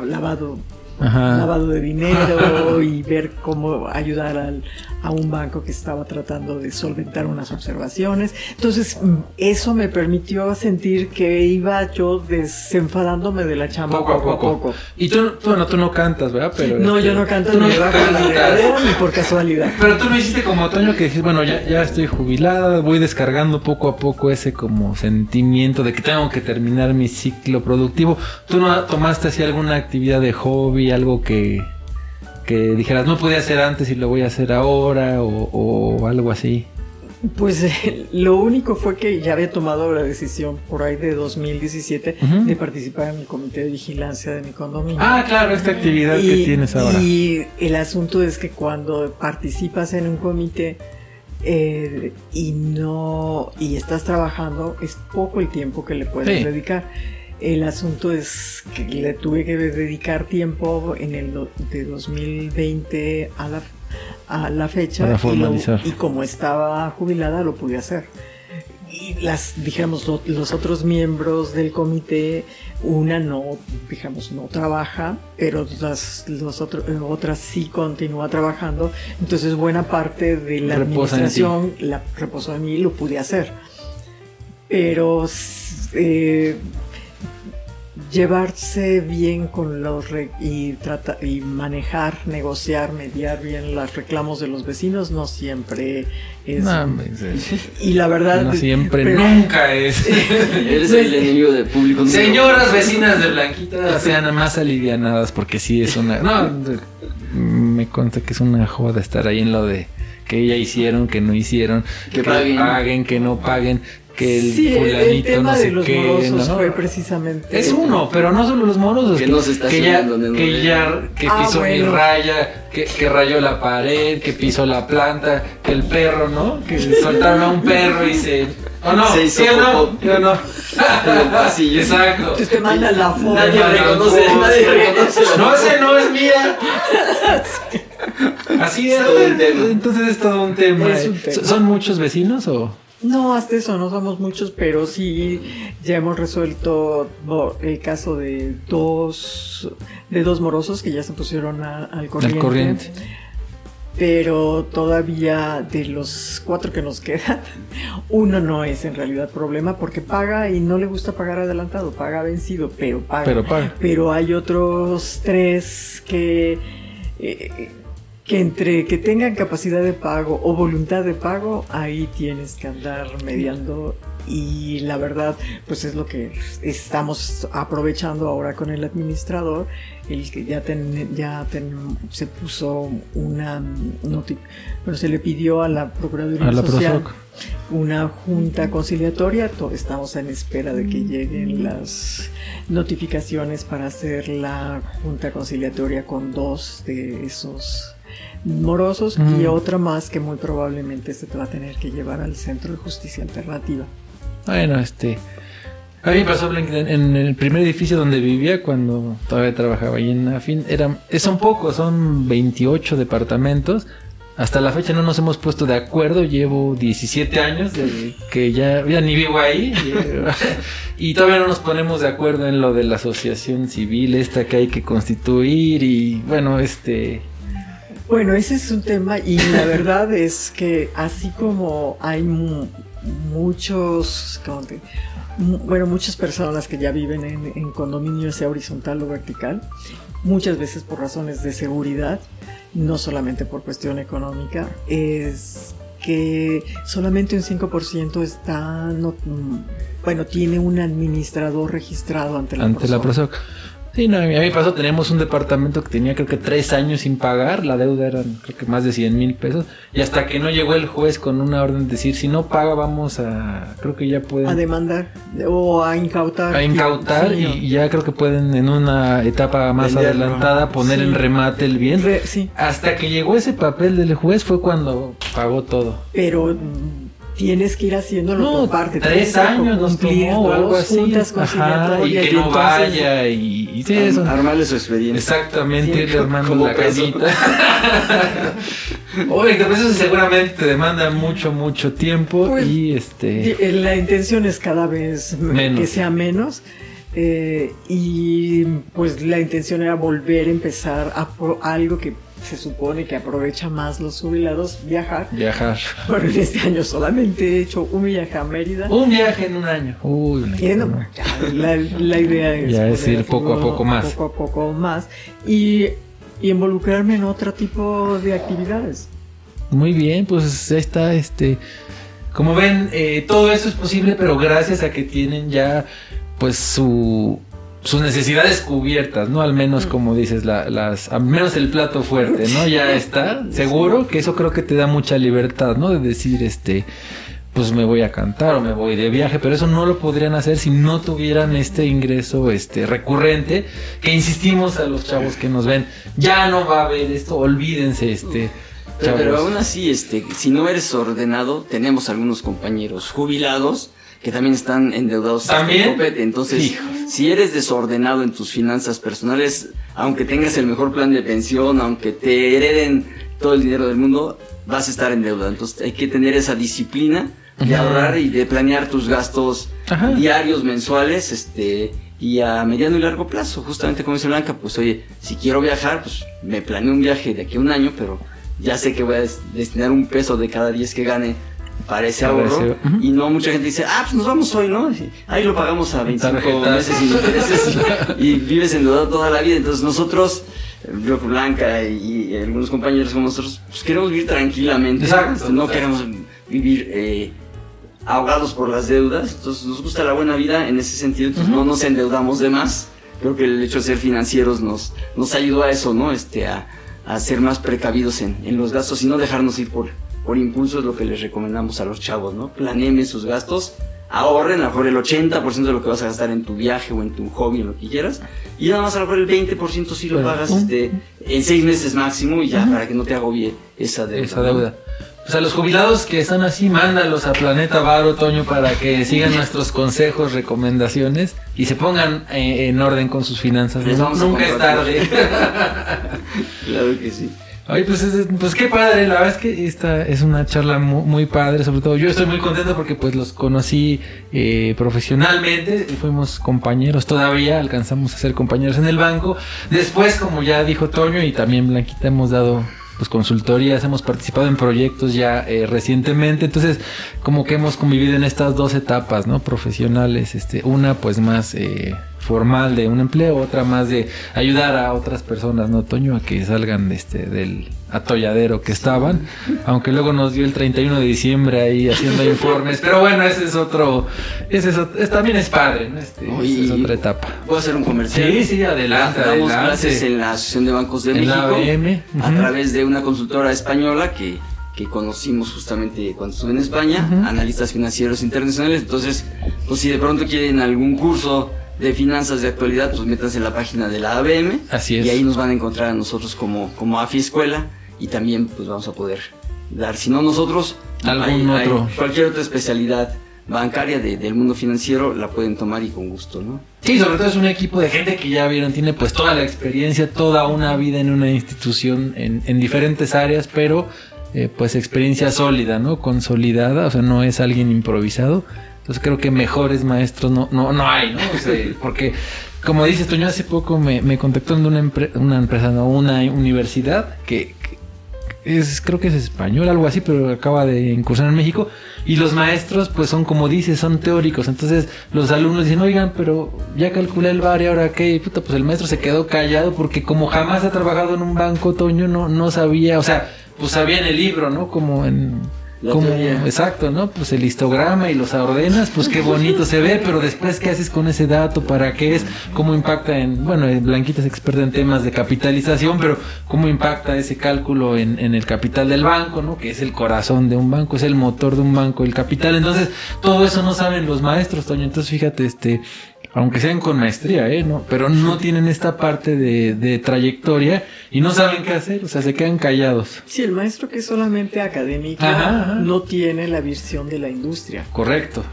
[SPEAKER 5] lavado lavado de dinero y ver cómo ayudar al- a un banco que estaba tratando de solventar unas observaciones. Entonces, mm, eso me permitió sentir que iba yo desenfadándome de la chamba
[SPEAKER 3] Poco a poco. Y tú, tú, no, tú no cantas, ¿verdad? Pero,
[SPEAKER 5] No,
[SPEAKER 3] este,
[SPEAKER 5] yo no canto
[SPEAKER 3] tú
[SPEAKER 5] ni debajo de la regadera ni por casualidad.
[SPEAKER 3] Pero tú lo hiciste como otoño que dijiste, bueno, ya, ya estoy jubilada, voy descargando poco a poco ese como sentimiento de que tengo que terminar mi ciclo productivo. ¿Tú no tomaste así alguna actividad de hobby, algo que, que dijeras, no podía hacer antes y lo voy a hacer ahora o, o algo así?
[SPEAKER 5] Pues eh, lo único fue que ya había tomado la decisión por ahí de 2017
[SPEAKER 3] Ujú.
[SPEAKER 5] de participar en el comité de vigilancia de mi condominio.
[SPEAKER 3] Ah, claro, esta actividad que tienes ahora.
[SPEAKER 5] Y el asunto es que cuando participas en un comité eh, y no y estás trabajando es poco el tiempo que le puedes
[SPEAKER 3] Sí.
[SPEAKER 5] dedicar. El asunto es que le tuve que dedicar tiempo en el de 2020 a la, a la fecha
[SPEAKER 3] Para
[SPEAKER 5] y, lo-
[SPEAKER 3] formalizar.
[SPEAKER 5] y como estaba jubilada lo pude hacer. Y las, digamos, lo- los otros miembros del comité, una no, digamos, no trabaja, pero las los otro- eh, otras sí continúa trabajando. Entonces buena parte de la
[SPEAKER 3] Reposa
[SPEAKER 5] administración la reposó en mí y lo pude hacer. Pero eh, llevarse bien con los re- y trata y manejar, negociar, mediar bien los reclamos de los vecinos no siempre es
[SPEAKER 3] No,
[SPEAKER 5] y la verdad
[SPEAKER 3] No siempre,
[SPEAKER 5] pero-
[SPEAKER 3] nunca es.
[SPEAKER 4] Eres el enemigo del público.
[SPEAKER 3] Señoras vecinas de Blanquita, sean más alivianadas porque sí es una... No, me consta que es una joda estar ahí en lo de que ya hicieron, que no hicieron,
[SPEAKER 4] Que paguen.
[SPEAKER 3] que no paguen. Que el
[SPEAKER 5] sí, el
[SPEAKER 3] fulanito
[SPEAKER 5] tema
[SPEAKER 3] no sé
[SPEAKER 5] de los
[SPEAKER 3] qué,
[SPEAKER 5] morosos
[SPEAKER 3] ¿no?
[SPEAKER 5] fue precisamente.
[SPEAKER 3] Es uno, pero no solo los morosos.
[SPEAKER 4] Que no se está
[SPEAKER 3] que ya, que ya que
[SPEAKER 5] Ah,
[SPEAKER 3] pisó mi
[SPEAKER 5] bueno.
[SPEAKER 3] raya, que, que rayó la pared, que pisó la planta, que el perro, ¿no? Que soltaron a un perro y se. ¿O no?
[SPEAKER 4] Se hizo
[SPEAKER 3] ¿Sí o no?
[SPEAKER 4] popó.
[SPEAKER 3] ¿Sí o no?
[SPEAKER 4] Pasillo.
[SPEAKER 3] Exacto.
[SPEAKER 5] Entonces te mandan la foto.
[SPEAKER 4] Nadie reconoce, nadie reconoce.
[SPEAKER 3] No, ese no es mía. Así es. Entonces es todo un tema.
[SPEAKER 5] Es un tema.
[SPEAKER 3] ¿Son muchos vecinos o?
[SPEAKER 5] No, hasta eso no somos muchos, pero sí ya hemos resuelto bo- el caso de dos de dos morosos que ya se pusieron a- al corriente.
[SPEAKER 3] Al corriente.
[SPEAKER 5] Pero todavía de los cuatro que nos quedan, uno no es en realidad problema porque paga y no le gusta pagar adelantado, paga vencido, pero paga.
[SPEAKER 3] Pero paga.
[SPEAKER 5] Pero hay otros tres que, eh, que entre que tengan capacidad de pago o voluntad de pago, ahí tienes que andar mediando. Y la verdad, pues es lo que estamos aprovechando ahora con el administrador, el que ya, ten- ya ten- se puso una bueno, se le pidió a la Procuraduría
[SPEAKER 3] A la
[SPEAKER 5] Social
[SPEAKER 3] Prosoc.
[SPEAKER 5] una junta conciliatoria. To- Estamos en espera de que lleguen las notificaciones para hacer la junta conciliatoria con dos de esos morosos y otra más que muy probablemente se te va a tener que llevar al Centro de Justicia Alternativa.
[SPEAKER 3] Bueno, este. A mí me pasó en, en el primer edificio donde vivía cuando todavía trabajaba ahí en Afin. Eran, eh, son pocos, son 28 departamentos. Hasta la fecha no nos hemos puesto de acuerdo. Llevo 17 años de que ya, ya ni vivo ahí. y todavía no nos ponemos de acuerdo en lo de la asociación civil, esta que hay que constituir. Y bueno, este.
[SPEAKER 5] Bueno, ese es un tema y la verdad es que así como hay mu- muchos, ¿cómo te- mu- bueno, muchas personas que ya viven en, en condominio sea horizontal o vertical, muchas veces por razones de seguridad, no solamente por cuestión económica, es que solamente un 5% está, no- mm, bueno, tiene un administrador registrado ante la
[SPEAKER 3] ante la
[SPEAKER 5] Prosoc.
[SPEAKER 3] Sí, no, a mí me pasó, teníamos un departamento que tenía creo que tres años sin pagar, la deuda eran creo que más de 100 mil pesos, y hasta que no llegó el juez con una orden de decir, si no paga vamos a, creo que ya pueden
[SPEAKER 5] A demandar o a incautar.
[SPEAKER 3] a incautar
[SPEAKER 5] Sí,
[SPEAKER 3] y, y ya creo que pueden en una etapa más adelantada poner
[SPEAKER 5] Sí.
[SPEAKER 3] en remate el bien.
[SPEAKER 5] Re- sí,
[SPEAKER 3] Hasta que llegó ese papel del juez fue cuando pagó todo.
[SPEAKER 5] pero tienes que ir haciéndolo
[SPEAKER 3] No,
[SPEAKER 5] por parte.
[SPEAKER 3] tres
[SPEAKER 5] que
[SPEAKER 3] años nos tomó algo
[SPEAKER 5] dos
[SPEAKER 3] así.
[SPEAKER 5] juntas
[SPEAKER 3] Ajá, y que no
[SPEAKER 5] entonces-
[SPEAKER 3] vaya y, y sí, eso.
[SPEAKER 4] Armarle su expediente.
[SPEAKER 3] Exactamente,
[SPEAKER 4] Sí,
[SPEAKER 3] irle armando
[SPEAKER 4] como
[SPEAKER 3] la
[SPEAKER 4] peso.
[SPEAKER 3] camita. Oye, que pues eso seguramente te demanda mucho, mucho tiempo
[SPEAKER 5] Pues,
[SPEAKER 3] y este...
[SPEAKER 5] Eh, La intención es cada vez
[SPEAKER 3] Menos.
[SPEAKER 5] que sea menos. eh, y pues la intención era volver a empezar a algo que se supone que aprovecha más los jubilados, viajar.
[SPEAKER 3] Viajar.
[SPEAKER 5] Bueno, en este año solamente he hecho un viaje a Mérida.
[SPEAKER 3] Un viaje en un año. Uy,
[SPEAKER 5] bueno, ya, la, la idea es,
[SPEAKER 3] Ya es ir poco a poco más.
[SPEAKER 5] Poco a poco más. Y, y involucrarme en otro tipo de actividades.
[SPEAKER 3] Muy bien, pues ahí está, este, como ven, eh, todo eso es posible, pero gracias a que tienen ya, pues su sus necesidades cubiertas, ¿no? Al menos como dices, la- las, al menos el plato fuerte, ¿no? Ya está, seguro que eso creo que te da mucha libertad, ¿no? De decir, este, pues me voy a cantar o me voy de viaje, pero eso no lo podrían hacer si no tuvieran este ingreso, este, recurrente, que insistimos a los chavos que nos ven, ya no va a haber esto, olvídense, este,
[SPEAKER 4] Pero, pero aún así, este, si no eres ordenado, tenemos algunos compañeros jubilados que también están endeudados hasta el
[SPEAKER 3] ¿También?
[SPEAKER 4] copete. Entonces,
[SPEAKER 3] Hijo.
[SPEAKER 4] si eres desordenado en tus finanzas personales, aunque tengas el mejor plan de pensión, aunque te hereden todo el dinero del mundo, vas a estar en deuda. Entonces, hay que tener esa disciplina de
[SPEAKER 3] Ajá.
[SPEAKER 4] ahorrar y de planear tus gastos
[SPEAKER 3] Ajá.
[SPEAKER 4] diarios, mensuales, este, y a mediano y largo plazo. Justamente como dice Blanca, pues oye, si quiero viajar, pues me planeo un viaje de aquí a un año, pero ya sé que voy a des- destinar un peso de cada 10 que gane para ese
[SPEAKER 3] Para
[SPEAKER 4] ahorro. Y no mucha gente dice, ah, pues nos vamos hoy, ¿no? Ahí lo pagamos a 25
[SPEAKER 3] Tarjetas.
[SPEAKER 4] meses sin intereses y, y vives endeudado toda la vida. Entonces nosotros, Blanca y, y algunos compañeros como nosotros, pues queremos vivir tranquilamente.
[SPEAKER 3] Exacto.
[SPEAKER 4] No queremos vivir eh, ahogados por las deudas. Entonces nos gusta la buena vida en ese sentido. Entonces no nos endeudamos de más. Creo que el hecho de ser financieros nos, nos ayudó a eso, ¿no? Este, a, a ser más precavidos en, en los gastos y no dejarnos ir por, por impulso es lo que les recomendamos a los chavos, ¿no? Planeeme sus gastos ahorren a lo mejor el 80% de lo que vas a gastar en tu viaje o en tu hobby, en lo que quieras, y nada más a lo mejor el 20% si lo pagas este, en seis meses máximo y ya para que no te agobie esa deuda.
[SPEAKER 3] Esa deuda. O sea, los jubilados que están así, mándalos a Planeta Bar Otoño para que sigan nuestros consejos, recomendaciones y se pongan eh, en orden con sus finanzas.
[SPEAKER 4] A
[SPEAKER 3] Nunca es tarde.
[SPEAKER 4] Claro que sí.
[SPEAKER 3] Ay, pues, es- pues qué padre, la verdad es que esta es una charla mu- muy, padre, sobre todo yo estoy muy contento porque pues los conocí eh, profesionalmente, fuimos compañeros todavía, alcanzamos a ser compañeros en el banco, después como ya dijo Toño y también Blanquita hemos dado pues consultorías, hemos participado en proyectos ya eh, recientemente, entonces como que hemos convivido en estas dos etapas, ¿no? Profesionales, este, una pues más eh, formal de un empleo, otra más de ayudar a otras personas, ¿no, Toño? A que salgan este, del atolladero que estaban, aunque luego nos dio el 31 de diciembre ahí haciendo informes, pero bueno, ese es otro, ese es, otro- es- también es padre, ¿no? Este, es otra etapa.
[SPEAKER 4] ¿Puedo hacer un comercial?
[SPEAKER 3] Sí, sí, adelante,
[SPEAKER 4] Damos clases en la Asociación de Bancos de
[SPEAKER 3] En la
[SPEAKER 4] México
[SPEAKER 3] ABM,
[SPEAKER 4] a
[SPEAKER 3] ujú.
[SPEAKER 4] través de una consultora española que, que conocimos justamente cuando estuve en España, analistas financieros internacionales. Entonces, pues si de pronto quieren algún curso de finanzas de actualidad, pues métanse en la página de la ABM.
[SPEAKER 3] Así es.
[SPEAKER 4] Y ahí nos van a encontrar a nosotros como, como AFI Escuela y también pues vamos a poder dar, si no nosotros,
[SPEAKER 3] Algún
[SPEAKER 4] hay- hay
[SPEAKER 3] otro.
[SPEAKER 4] cualquier otra especialidad bancaria de- del mundo financiero la pueden tomar y con gusto, ¿no?
[SPEAKER 3] Sí, sobre todo es un equipo de gente que ya vieron, tiene pues toda la experiencia, toda una vida en una institución en, en diferentes áreas, pero eh, pues experiencia sólida, ¿no? Consolidada, o sea, no es alguien improvisado. Entonces creo que mejores maestros no, no, no hay, ¿no? O sea, porque, como dices, Toño, hace poco me, me contactó de una, una empresa, no, una universidad que, es, creo que es español, algo así, pero acaba de incursionar en México. Y los maestros, pues son como dices, son teóricos. Entonces los alumnos dicen, oigan, pero ya calculé el bar y ahora qué. Puta, pues el maestro se quedó callado porque como jamás ha trabajado en un banco, Toño no, no sabía, o sea, pues sabía en el libro, ¿no? Como en... Como, exacto, ¿no? Pues el histograma y los ordenas, pues qué bonito se ve, pero después, ¿qué haces con ese dato? ¿Para qué es? ¿Cómo impacta en, bueno, eh, Blanquita es experta en temas de capitalización, pero ¿cómo impacta ese cálculo en, en el capital del banco, ¿no? Que es el corazón de un banco, es el motor de un banco, el capital. Entonces, todo eso no saben los maestros, Toño. Entonces, fíjate, este, aunque sean con maestría, ¿eh? ¿no? Pero no tienen esta parte de, de trayectoria y no saben qué hacer, o sea, se quedan callados.
[SPEAKER 5] Sí, el maestro que es solamente académico
[SPEAKER 3] Ajá, ajá.
[SPEAKER 5] no tiene la visión de la industria.
[SPEAKER 3] Correcto.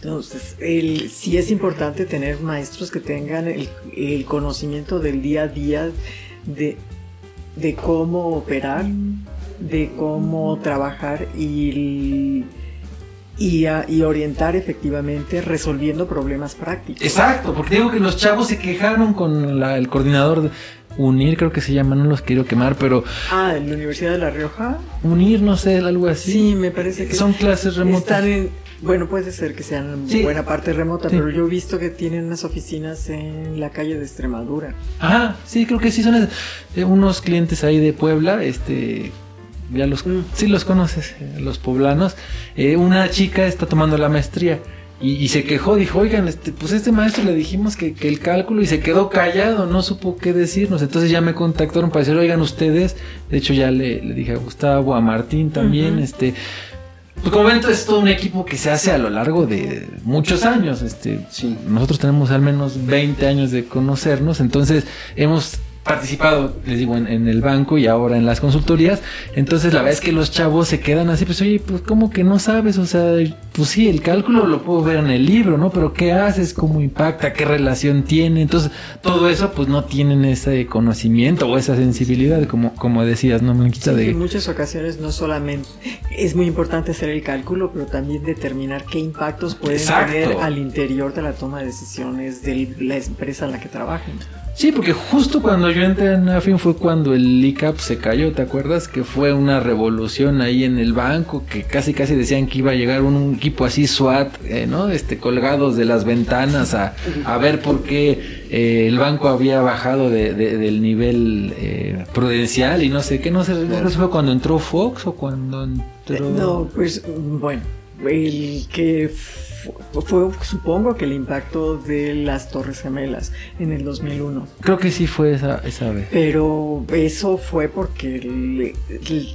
[SPEAKER 5] Entonces, el, sí es importante tener maestros que tengan el, el conocimiento del día a día de, de cómo operar, de cómo trabajar y, y, a- y orientar efectivamente resolviendo problemas prácticos.
[SPEAKER 3] Exacto, porque digo que los chavos se quejaron con la- el coordinador de Unir, creo que se llama, no los quiero quemar, pero
[SPEAKER 5] Ah, en la Universidad de La Rioja.
[SPEAKER 3] Unir, no sé, algo así.
[SPEAKER 5] Sí, me parece que
[SPEAKER 3] Son clases remotas.
[SPEAKER 5] Están en, bueno, puede ser que sean
[SPEAKER 3] Sí.
[SPEAKER 5] buena parte remota,
[SPEAKER 3] Sí.
[SPEAKER 5] pero yo he visto que tienen unas oficinas en la calle de Extremadura.
[SPEAKER 3] Ajá, sí, creo que sí son eh, unos clientes ahí de Puebla, este ya los sí los conoces, eh, los poblanos. Eh, una chica está tomando la maestría y, y se quejó, dijo, oigan, este, pues este maestro le dijimos que, que el cálculo y se quedó callado, no supo qué decirnos. Entonces ya me contactaron para decir, oigan ustedes, de hecho ya le, le dije a Gustavo, a Martín también, este, pues como ven, es todo un equipo que se hace a lo largo de muchos años. Este,
[SPEAKER 4] Sí.
[SPEAKER 3] nosotros tenemos al menos 20 años de conocernos, entonces hemos participado, les digo, en, en el banco y ahora en las consultorías. Entonces la verdad es que los chavos se quedan así, pues oye, pues como que no sabes, o sea, pues sí, el cálculo lo puedo ver en el libro, ¿no? Pero ¿qué haces? ¿Cómo impacta? ¿Qué relación tiene? Entonces todo eso pues no tienen ese conocimiento o esa sensibilidad, como, como decías, ¿no, Blanquita?
[SPEAKER 5] Sí,
[SPEAKER 3] de...
[SPEAKER 5] en muchas ocasiones no solamente es muy importante hacer el cálculo, pero también determinar qué impactos pueden
[SPEAKER 3] Exacto.
[SPEAKER 5] tener al interior de la toma de decisiones de la empresa en la que trabajen.
[SPEAKER 3] Sí, porque justo cuando yo entré en AFIN fue cuando el ICAP se cayó, ¿te acuerdas? Que fue una revolución ahí en el banco, que casi casi decían que iba a llegar un, equipo así SWAT, eh, ¿no? Este, colgados de las ventanas a, a ver por qué eh, el banco había bajado de, de- del nivel eh, prudencial y no sé qué, no sé, no fue cuando entró Fox o cuando entró...
[SPEAKER 5] No, pues bueno, el que fue, fue, supongo que el impacto de las Torres Gemelas en el 2001.
[SPEAKER 3] Creo que sí fue esa, esa vez.
[SPEAKER 5] Pero eso fue porque le-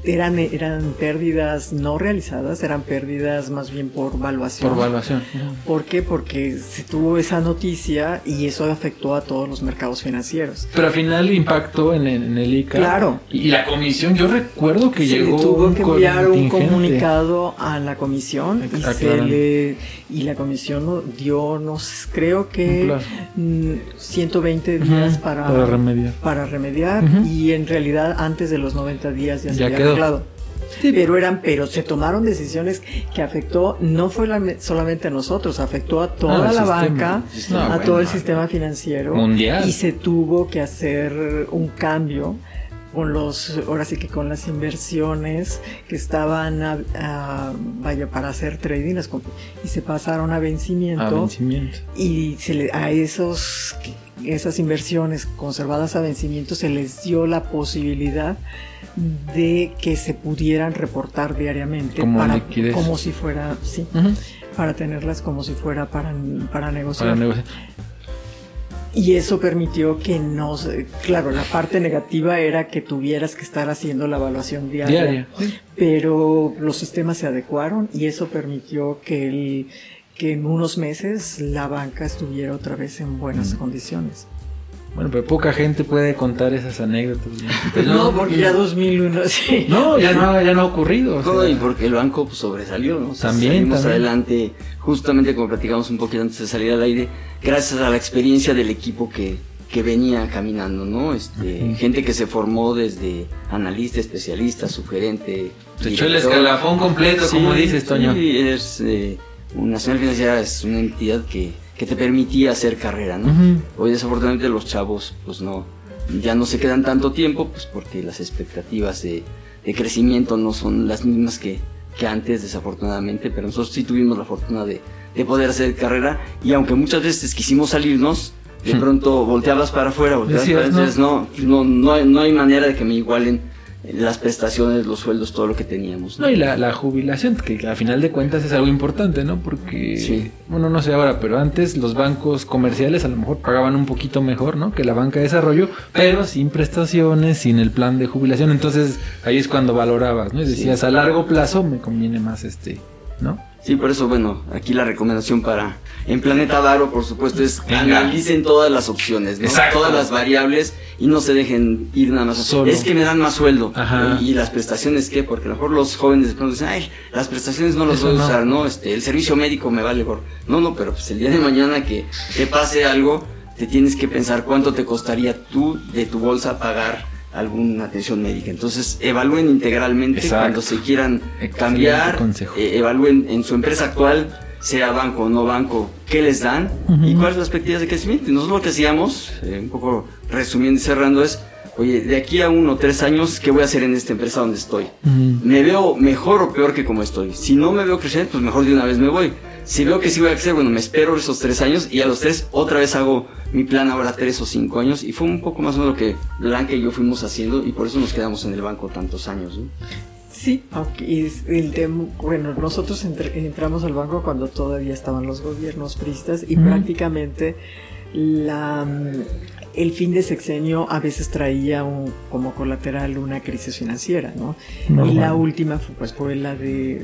[SPEAKER 5] eran, eran pérdidas no realizadas, eran pérdidas más bien por valuación.
[SPEAKER 3] Por evaluación.
[SPEAKER 5] ¿Por qué? Porque se tuvo esa noticia y eso afectó a todos los mercados financieros.
[SPEAKER 3] Pero al final impactó en, en el ICA.
[SPEAKER 5] Claro.
[SPEAKER 3] Y la comisión, yo recuerdo que
[SPEAKER 5] se
[SPEAKER 3] llegó
[SPEAKER 5] le tuvo que enviar un comunicado a la comisión y, se
[SPEAKER 3] Aclarando.
[SPEAKER 5] le, y la comisión no- dio, no sé, creo que
[SPEAKER 3] Un plazo.
[SPEAKER 5] mm, 120 días para,
[SPEAKER 3] para remediar.
[SPEAKER 5] para remediar y en realidad antes de los 90 días ya, se había
[SPEAKER 3] quedó.
[SPEAKER 5] arreglado. Pero eran, pero se tomaron decisiones que afectó no fue la- solamente a nosotros, afectó a toda
[SPEAKER 3] Ah,
[SPEAKER 5] la
[SPEAKER 3] sistema.
[SPEAKER 5] banca,
[SPEAKER 3] No,
[SPEAKER 5] a
[SPEAKER 3] bueno,
[SPEAKER 5] todo el
[SPEAKER 3] ah,
[SPEAKER 5] sistema financiero
[SPEAKER 3] Mundial.
[SPEAKER 5] y se tuvo que hacer un cambio con los, ahora sí que con las inversiones que estaban, a- a- vaya, para hacer trading las y se pasaron a vencimiento
[SPEAKER 3] A vencimiento.
[SPEAKER 5] y se le, a esos esas inversiones conservadas a vencimiento se les dio la posibilidad de que se pudieran reportar diariamente
[SPEAKER 3] Como
[SPEAKER 5] para, como si fuera sí para tenerlas como si fuera para, para negociar
[SPEAKER 3] Para negociar.
[SPEAKER 5] Y eso permitió que no claro la parte negativa era que tuvieras que estar haciendo la evaluación diaria, pero los sistemas se adecuaron y eso permitió que el que en unos meses la banca estuviera otra vez en buenas condiciones.
[SPEAKER 3] Bueno, pero poca gente puede contar esas anécdotas. ¿no?
[SPEAKER 5] No, porque ya 2001, sí.
[SPEAKER 3] No, ya no, ya no ha ocurrido. o sea,
[SPEAKER 4] No, y porque el banco pues, sobresalió, ¿no? O sea,
[SPEAKER 3] También,
[SPEAKER 4] Salimos
[SPEAKER 3] también.
[SPEAKER 4] adelante, justamente como platicamos un poquito antes de salir al aire, gracias a la experiencia del equipo que, que venía caminando, ¿no? Este,
[SPEAKER 3] Ujú.
[SPEAKER 4] Gente que se formó desde analista, especialista, sugerente.
[SPEAKER 3] Se echó el escalafón completo, como dices, Toño.
[SPEAKER 4] Sí, es, eh, Nacional Financiera es una entidad que, que te permitía hacer carrera, ¿no?
[SPEAKER 3] Ujú.
[SPEAKER 4] Hoy desafortunadamente los chavos pues no ya no se quedan tanto tiempo pues porque las expectativas de, de crecimiento no son las mismas que, que antes desafortunadamente pero nosotros sí tuvimos la fortuna de, de poder hacer carrera y aunque muchas veces quisimos salirnos de pronto volteabas para afuera volteabas
[SPEAKER 3] Decías,
[SPEAKER 4] para no, no, no, no hay manera de que me igualen las prestaciones, los sueldos, todo lo que teníamos.
[SPEAKER 3] No, y la, la jubilación, que a final de cuentas es algo importante, ¿no? Porque,
[SPEAKER 4] Sí.
[SPEAKER 3] bueno, no sé ahora, pero antes los bancos comerciales a lo mejor pagaban un poquito mejor, ¿no? Que la banca de desarrollo, pero sin prestaciones, sin el plan de jubilación. Entonces ahí es cuando valorabas, ¿no? Y decías, a largo plazo me conviene más este, ¿no?
[SPEAKER 4] Sí, por eso, bueno, aquí la recomendación para en Planeta Varo, por supuesto, es
[SPEAKER 3] Venga.
[SPEAKER 4] analicen todas las opciones, ¿no? Todas las variables y no se dejen ir nada más.
[SPEAKER 3] Solo.
[SPEAKER 4] Es que me dan más sueldo.
[SPEAKER 3] Ajá.
[SPEAKER 4] Y las prestaciones, ¿qué? Porque a lo mejor los jóvenes de pronto dicen, ay, las prestaciones no las
[SPEAKER 3] Eso
[SPEAKER 4] voy a
[SPEAKER 3] no.
[SPEAKER 4] usar, ¿no? Este, el servicio médico me vale por. No, no, pero pues el día de mañana que te pase algo, te tienes que pensar cuánto te costaría tú de tu bolsa pagar alguna atención médica. Entonces, evalúen integralmente
[SPEAKER 3] Exacto.
[SPEAKER 4] cuando se quieran cambiar, eh, evalúen en su empresa actual, sea banco o no banco, qué les dan y cuáles son las perspectivas de crecimiento. Nosotros lo que hacíamos, eh, un poco resumiendo y cerrando, es, oye, de aquí a uno o tres años, ¿qué voy a hacer en esta empresa donde estoy? ¿Me veo mejor o peor que como estoy? Si no me veo crecer, pues mejor de una vez me voy. Si veo que sí voy a crecer, bueno, me espero esos tres años y a los tres otra vez hago mi plan ahora tres o cinco años y fue un poco más o menos lo que Blanca y yo fuimos haciendo y por eso nos quedamos en el banco tantos años. ¿no?
[SPEAKER 5] Sí, aunque es el tema, bueno, nosotros entre- entramos al banco cuando todavía estaban los gobiernos pristas y prácticamente la, mm, el fin de sexenio a veces traía un- como colateral una crisis financiera, ¿no?
[SPEAKER 3] Normal.
[SPEAKER 5] Y la última fue, pues, fue la de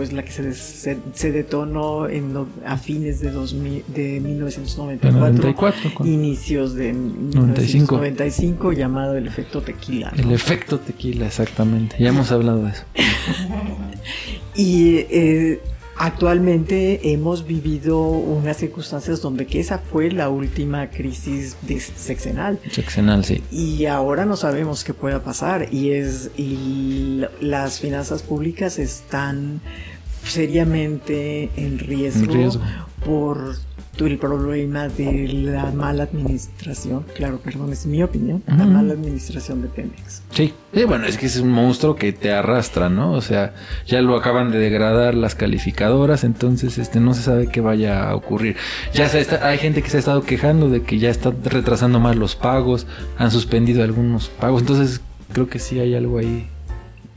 [SPEAKER 5] pues la que se, des- se, se detonó en, a fines de, 2000, de 1994,
[SPEAKER 3] 94, con
[SPEAKER 5] inicios de
[SPEAKER 3] 95.
[SPEAKER 5] 1995, llamado el efecto tequila. ¿no?
[SPEAKER 3] el efecto tequila, exactamente. Ya hemos hablado de eso.
[SPEAKER 5] Y eh, actualmente hemos vivido unas circunstancias donde que esa fue la última crisis sexenal
[SPEAKER 3] Seccional, sí.
[SPEAKER 5] y ahora no sabemos qué pueda pasar y es y las finanzas públicas están seriamente en riesgo,
[SPEAKER 3] En riesgo.
[SPEAKER 5] por todo el problema de la mala administración, claro, perdón, es mi opinión, la mala administración de Pemex.
[SPEAKER 3] Sí, Sí, bueno, es que es un monstruo que te arrastra, ¿no? O sea, ya lo acaban de degradar las calificadoras, entonces este no se sabe qué vaya a ocurrir. Ya se está, hay gente que se ha estado quejando de que ya está retrasando más los pagos, han suspendido algunos pagos, entonces creo que sí hay algo ahí.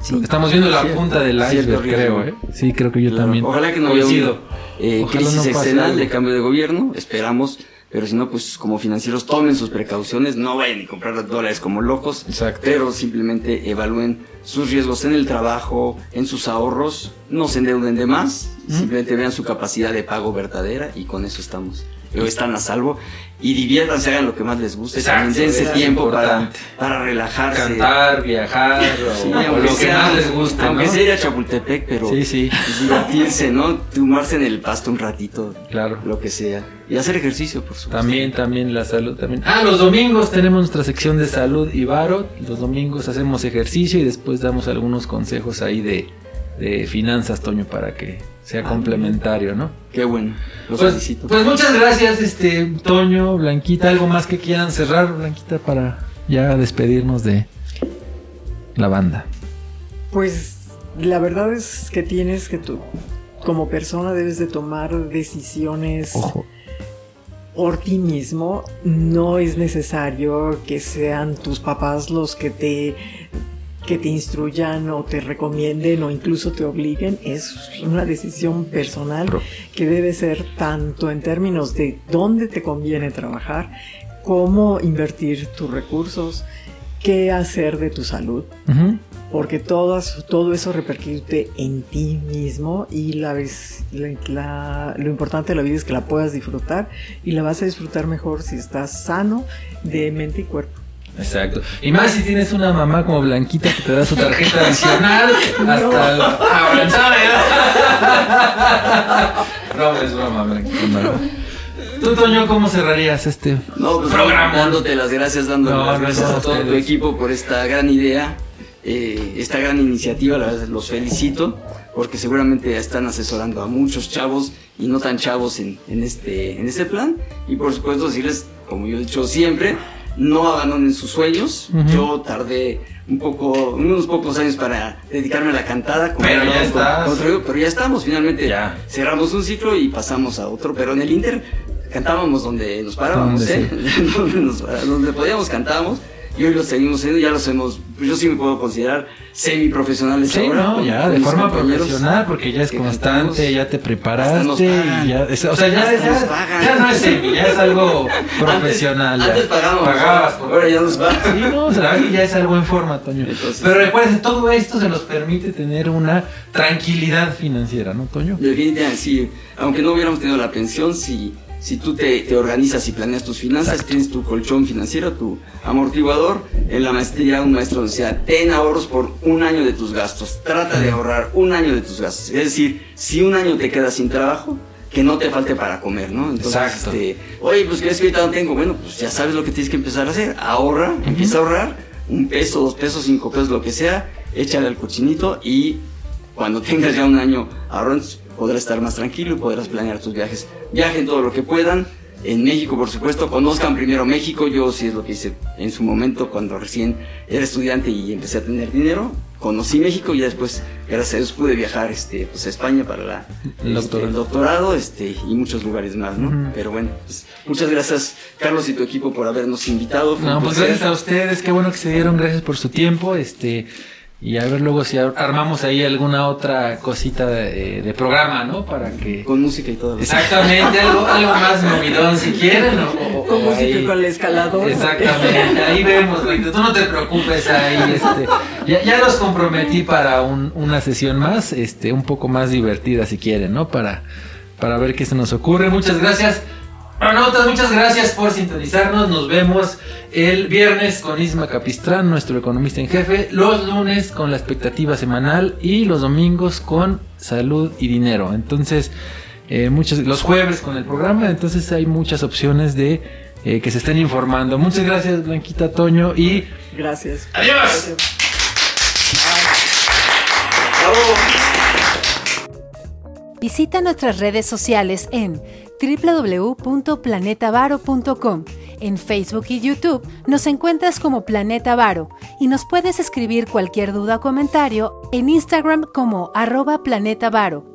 [SPEAKER 4] Sí.
[SPEAKER 3] Estamos viendo la
[SPEAKER 4] Cierto,
[SPEAKER 3] punta del iceberg, creo, ¿eh? Sí, creo que yo
[SPEAKER 4] Claro.
[SPEAKER 3] también.
[SPEAKER 4] Ojalá que no haya una eh, crisis
[SPEAKER 3] no
[SPEAKER 4] de cambio de gobierno, esperamos, pero si no, pues como financieros tomen sus precauciones, no vayan a comprar dólares como locos,
[SPEAKER 3] Exacto.
[SPEAKER 4] pero simplemente evalúen sus riesgos en el trabajo, en sus ahorros, no se endeuden de más, simplemente vean su capacidad de pago verdadera y con eso estamos. están a salvo y diviértanse, hagan lo que más les guste,
[SPEAKER 3] Exacto,
[SPEAKER 4] también dense tiempo para, para relajarse.
[SPEAKER 3] Cantar, viajar, o,
[SPEAKER 4] Sí,
[SPEAKER 3] o
[SPEAKER 4] aunque
[SPEAKER 3] lo que más les guste,
[SPEAKER 4] Aunque
[SPEAKER 3] ¿no?
[SPEAKER 4] sea ir a Chapultepec, pero
[SPEAKER 3] Sí, sí,
[SPEAKER 4] pues, divertirse, ¿no? Tumarse en el pasto un ratito,
[SPEAKER 3] claro.
[SPEAKER 4] lo que sea. Y hacer ejercicio, por supuesto.
[SPEAKER 3] También, también la salud. También. Ah, los domingos tenemos nuestra sección de salud y varo. Los domingos hacemos ejercicio y después damos algunos consejos ahí de, de finanzas, Toño, para que sea
[SPEAKER 4] Ah,
[SPEAKER 3] complementario, ¿no?
[SPEAKER 4] Qué bueno. Los
[SPEAKER 3] Pues,
[SPEAKER 4] felicito.
[SPEAKER 3] pues muchas gracias, este Toño, Blanquita. ¿Algo más que quieran cerrar, Blanquita, para ya despedirnos de la banda?
[SPEAKER 5] Pues la verdad es que tienes que tú, como persona, debes de tomar decisiones
[SPEAKER 3] Ojo.
[SPEAKER 5] por ti mismo. No es necesario que sean tus papás los que te que te instruyan o te recomienden o incluso te obliguen es una decisión personal que debe ser tanto en términos de dónde te conviene trabajar, cómo invertir tus recursos, qué hacer de tu salud porque todas, todo eso repercute en ti mismo y la- la- lo importante de la vida es que la puedas disfrutar y la vas a disfrutar mejor si estás sano de mente y cuerpo.
[SPEAKER 3] Exacto. Y más si tienes una mamá como Blanquita que te da su tarjeta adicional hasta la avanzada. No, es broma, Blanquita. no. Tú, Toño, ¿cómo cerrarías este
[SPEAKER 4] No, pues
[SPEAKER 3] programa?
[SPEAKER 4] dándote las gracias, dándole
[SPEAKER 3] No,
[SPEAKER 4] las
[SPEAKER 3] no,
[SPEAKER 4] gracias
[SPEAKER 3] no,
[SPEAKER 4] a todo tu equipo por esta gran idea, eh, esta gran iniciativa, la verdad los felicito, porque seguramente están asesorando a muchos chavos y no tan chavos en, en este, en este plan. Y por supuesto decirles, como yo he dicho siempre, no abandonen sus sueños. Yo tardé un poco, unos pocos años para dedicarme a la cantada. como
[SPEAKER 3] Pero ya
[SPEAKER 4] con-
[SPEAKER 3] estás.
[SPEAKER 4] con otro- pero ya estamos, finalmente
[SPEAKER 3] Ya.
[SPEAKER 4] cerramos un ciclo y pasamos a otro. Pero en el Inter cantábamos donde nos parábamos,
[SPEAKER 3] Donde
[SPEAKER 4] ¿eh? donde, nos- donde podíamos cantábamos. Y hoy lo seguimos haciendo, ya lo hacemos. pues Yo sí me puedo considerar semiprofesionales
[SPEAKER 3] Sí,
[SPEAKER 4] ahora.
[SPEAKER 3] no, ya de forma profesional, porque ya es constante, ya te preparaste
[SPEAKER 4] pagan.
[SPEAKER 3] y ya, es- o sea, ya, no es semi, ya es algo profesional.
[SPEAKER 4] Antes,
[SPEAKER 3] ya.
[SPEAKER 4] antes pagábamos.
[SPEAKER 3] Pagabas por-
[SPEAKER 4] Ahora ya nos pagan.
[SPEAKER 3] Sí, no, o sea, ya es algo en forma, Toño.
[SPEAKER 4] Entonces-
[SPEAKER 3] Pero recuerden, todo esto se nos permite tener una tranquilidad financiera, ¿no, Toño?
[SPEAKER 4] Definitivamente, sí. Aunque no hubiéramos tenido la pensión, si, si tú te, te organizas y planeas tus finanzas,
[SPEAKER 3] Exacto.
[SPEAKER 4] tienes tu colchón financiero, tu amortiguador, en la maestría un maestro decía, ten ahorros por un año de tus gastos. Trata de ahorrar un año de tus gastos. Es decir, si un año te quedas sin trabajo, que no te falte para comer, ¿no? Entonces,
[SPEAKER 3] Exacto.
[SPEAKER 4] este, oye, pues crees que ahorita no tengo, bueno, pues ya sabes lo que tienes que empezar a hacer. Ahorra, empieza a ahorrar, un peso, dos pesos, cinco pesos, lo que sea, échale al cochinito y cuando tengas ya un año ahorrando, podrás estar más tranquilo y podrás planear tus viajes. Viajen todo lo que puedan. En México, por supuesto, conozcan primero México. Yo sí es lo que hice en su momento cuando recién era estudiante y empecé a tener dinero. Conocí México y ya después, gracias a Dios, pude viajar este, pues, a España para la,
[SPEAKER 3] El
[SPEAKER 4] este,
[SPEAKER 3] doctorado.
[SPEAKER 4] el doctorado este, y muchos lugares más, ¿no? Pero bueno, pues, muchas gracias, Carlos y tu equipo, por habernos invitado. Fue
[SPEAKER 3] No, pues
[SPEAKER 4] placer.
[SPEAKER 3] gracias a ustedes, qué bueno que se dieron, gracias por su tiempo, este, y a ver luego si ar- armamos ahí alguna otra cosita de, de programa, ¿no? Para que...
[SPEAKER 4] Con música y todo.
[SPEAKER 3] Exactamente, algo, algo más movidón si quieren, o, o- o
[SPEAKER 5] Como si
[SPEAKER 3] ahí-
[SPEAKER 5] con el escalador.
[SPEAKER 3] Exactamente, ahí vemos, güey, tú no te preocupes ahí, este, ya, ya los comprometí para un- una sesión más, este, un poco más divertida si quieren, ¿no? Para, para ver qué se nos ocurre. Muchas gracias. Pronautas, muchas gracias por sintonizarnos. Nos vemos el viernes con Isma Capistrán, nuestro economista en jefe. Los lunes con la expectativa semanal y los domingos con salud y dinero. Entonces, eh, muchos, los jueves con el programa. Entonces, hay muchas opciones de eh, que se estén informando. Muchas gracias, Blanquita Toño. Y
[SPEAKER 5] Gracias.
[SPEAKER 3] adiós.
[SPEAKER 2] Visita nuestras redes sociales en www.planetavaro.com. En Facebook y YouTube nos encuentras como Planeta Varo y nos puedes escribir cualquier duda o comentario en Instagram como arroba Planeta Varo.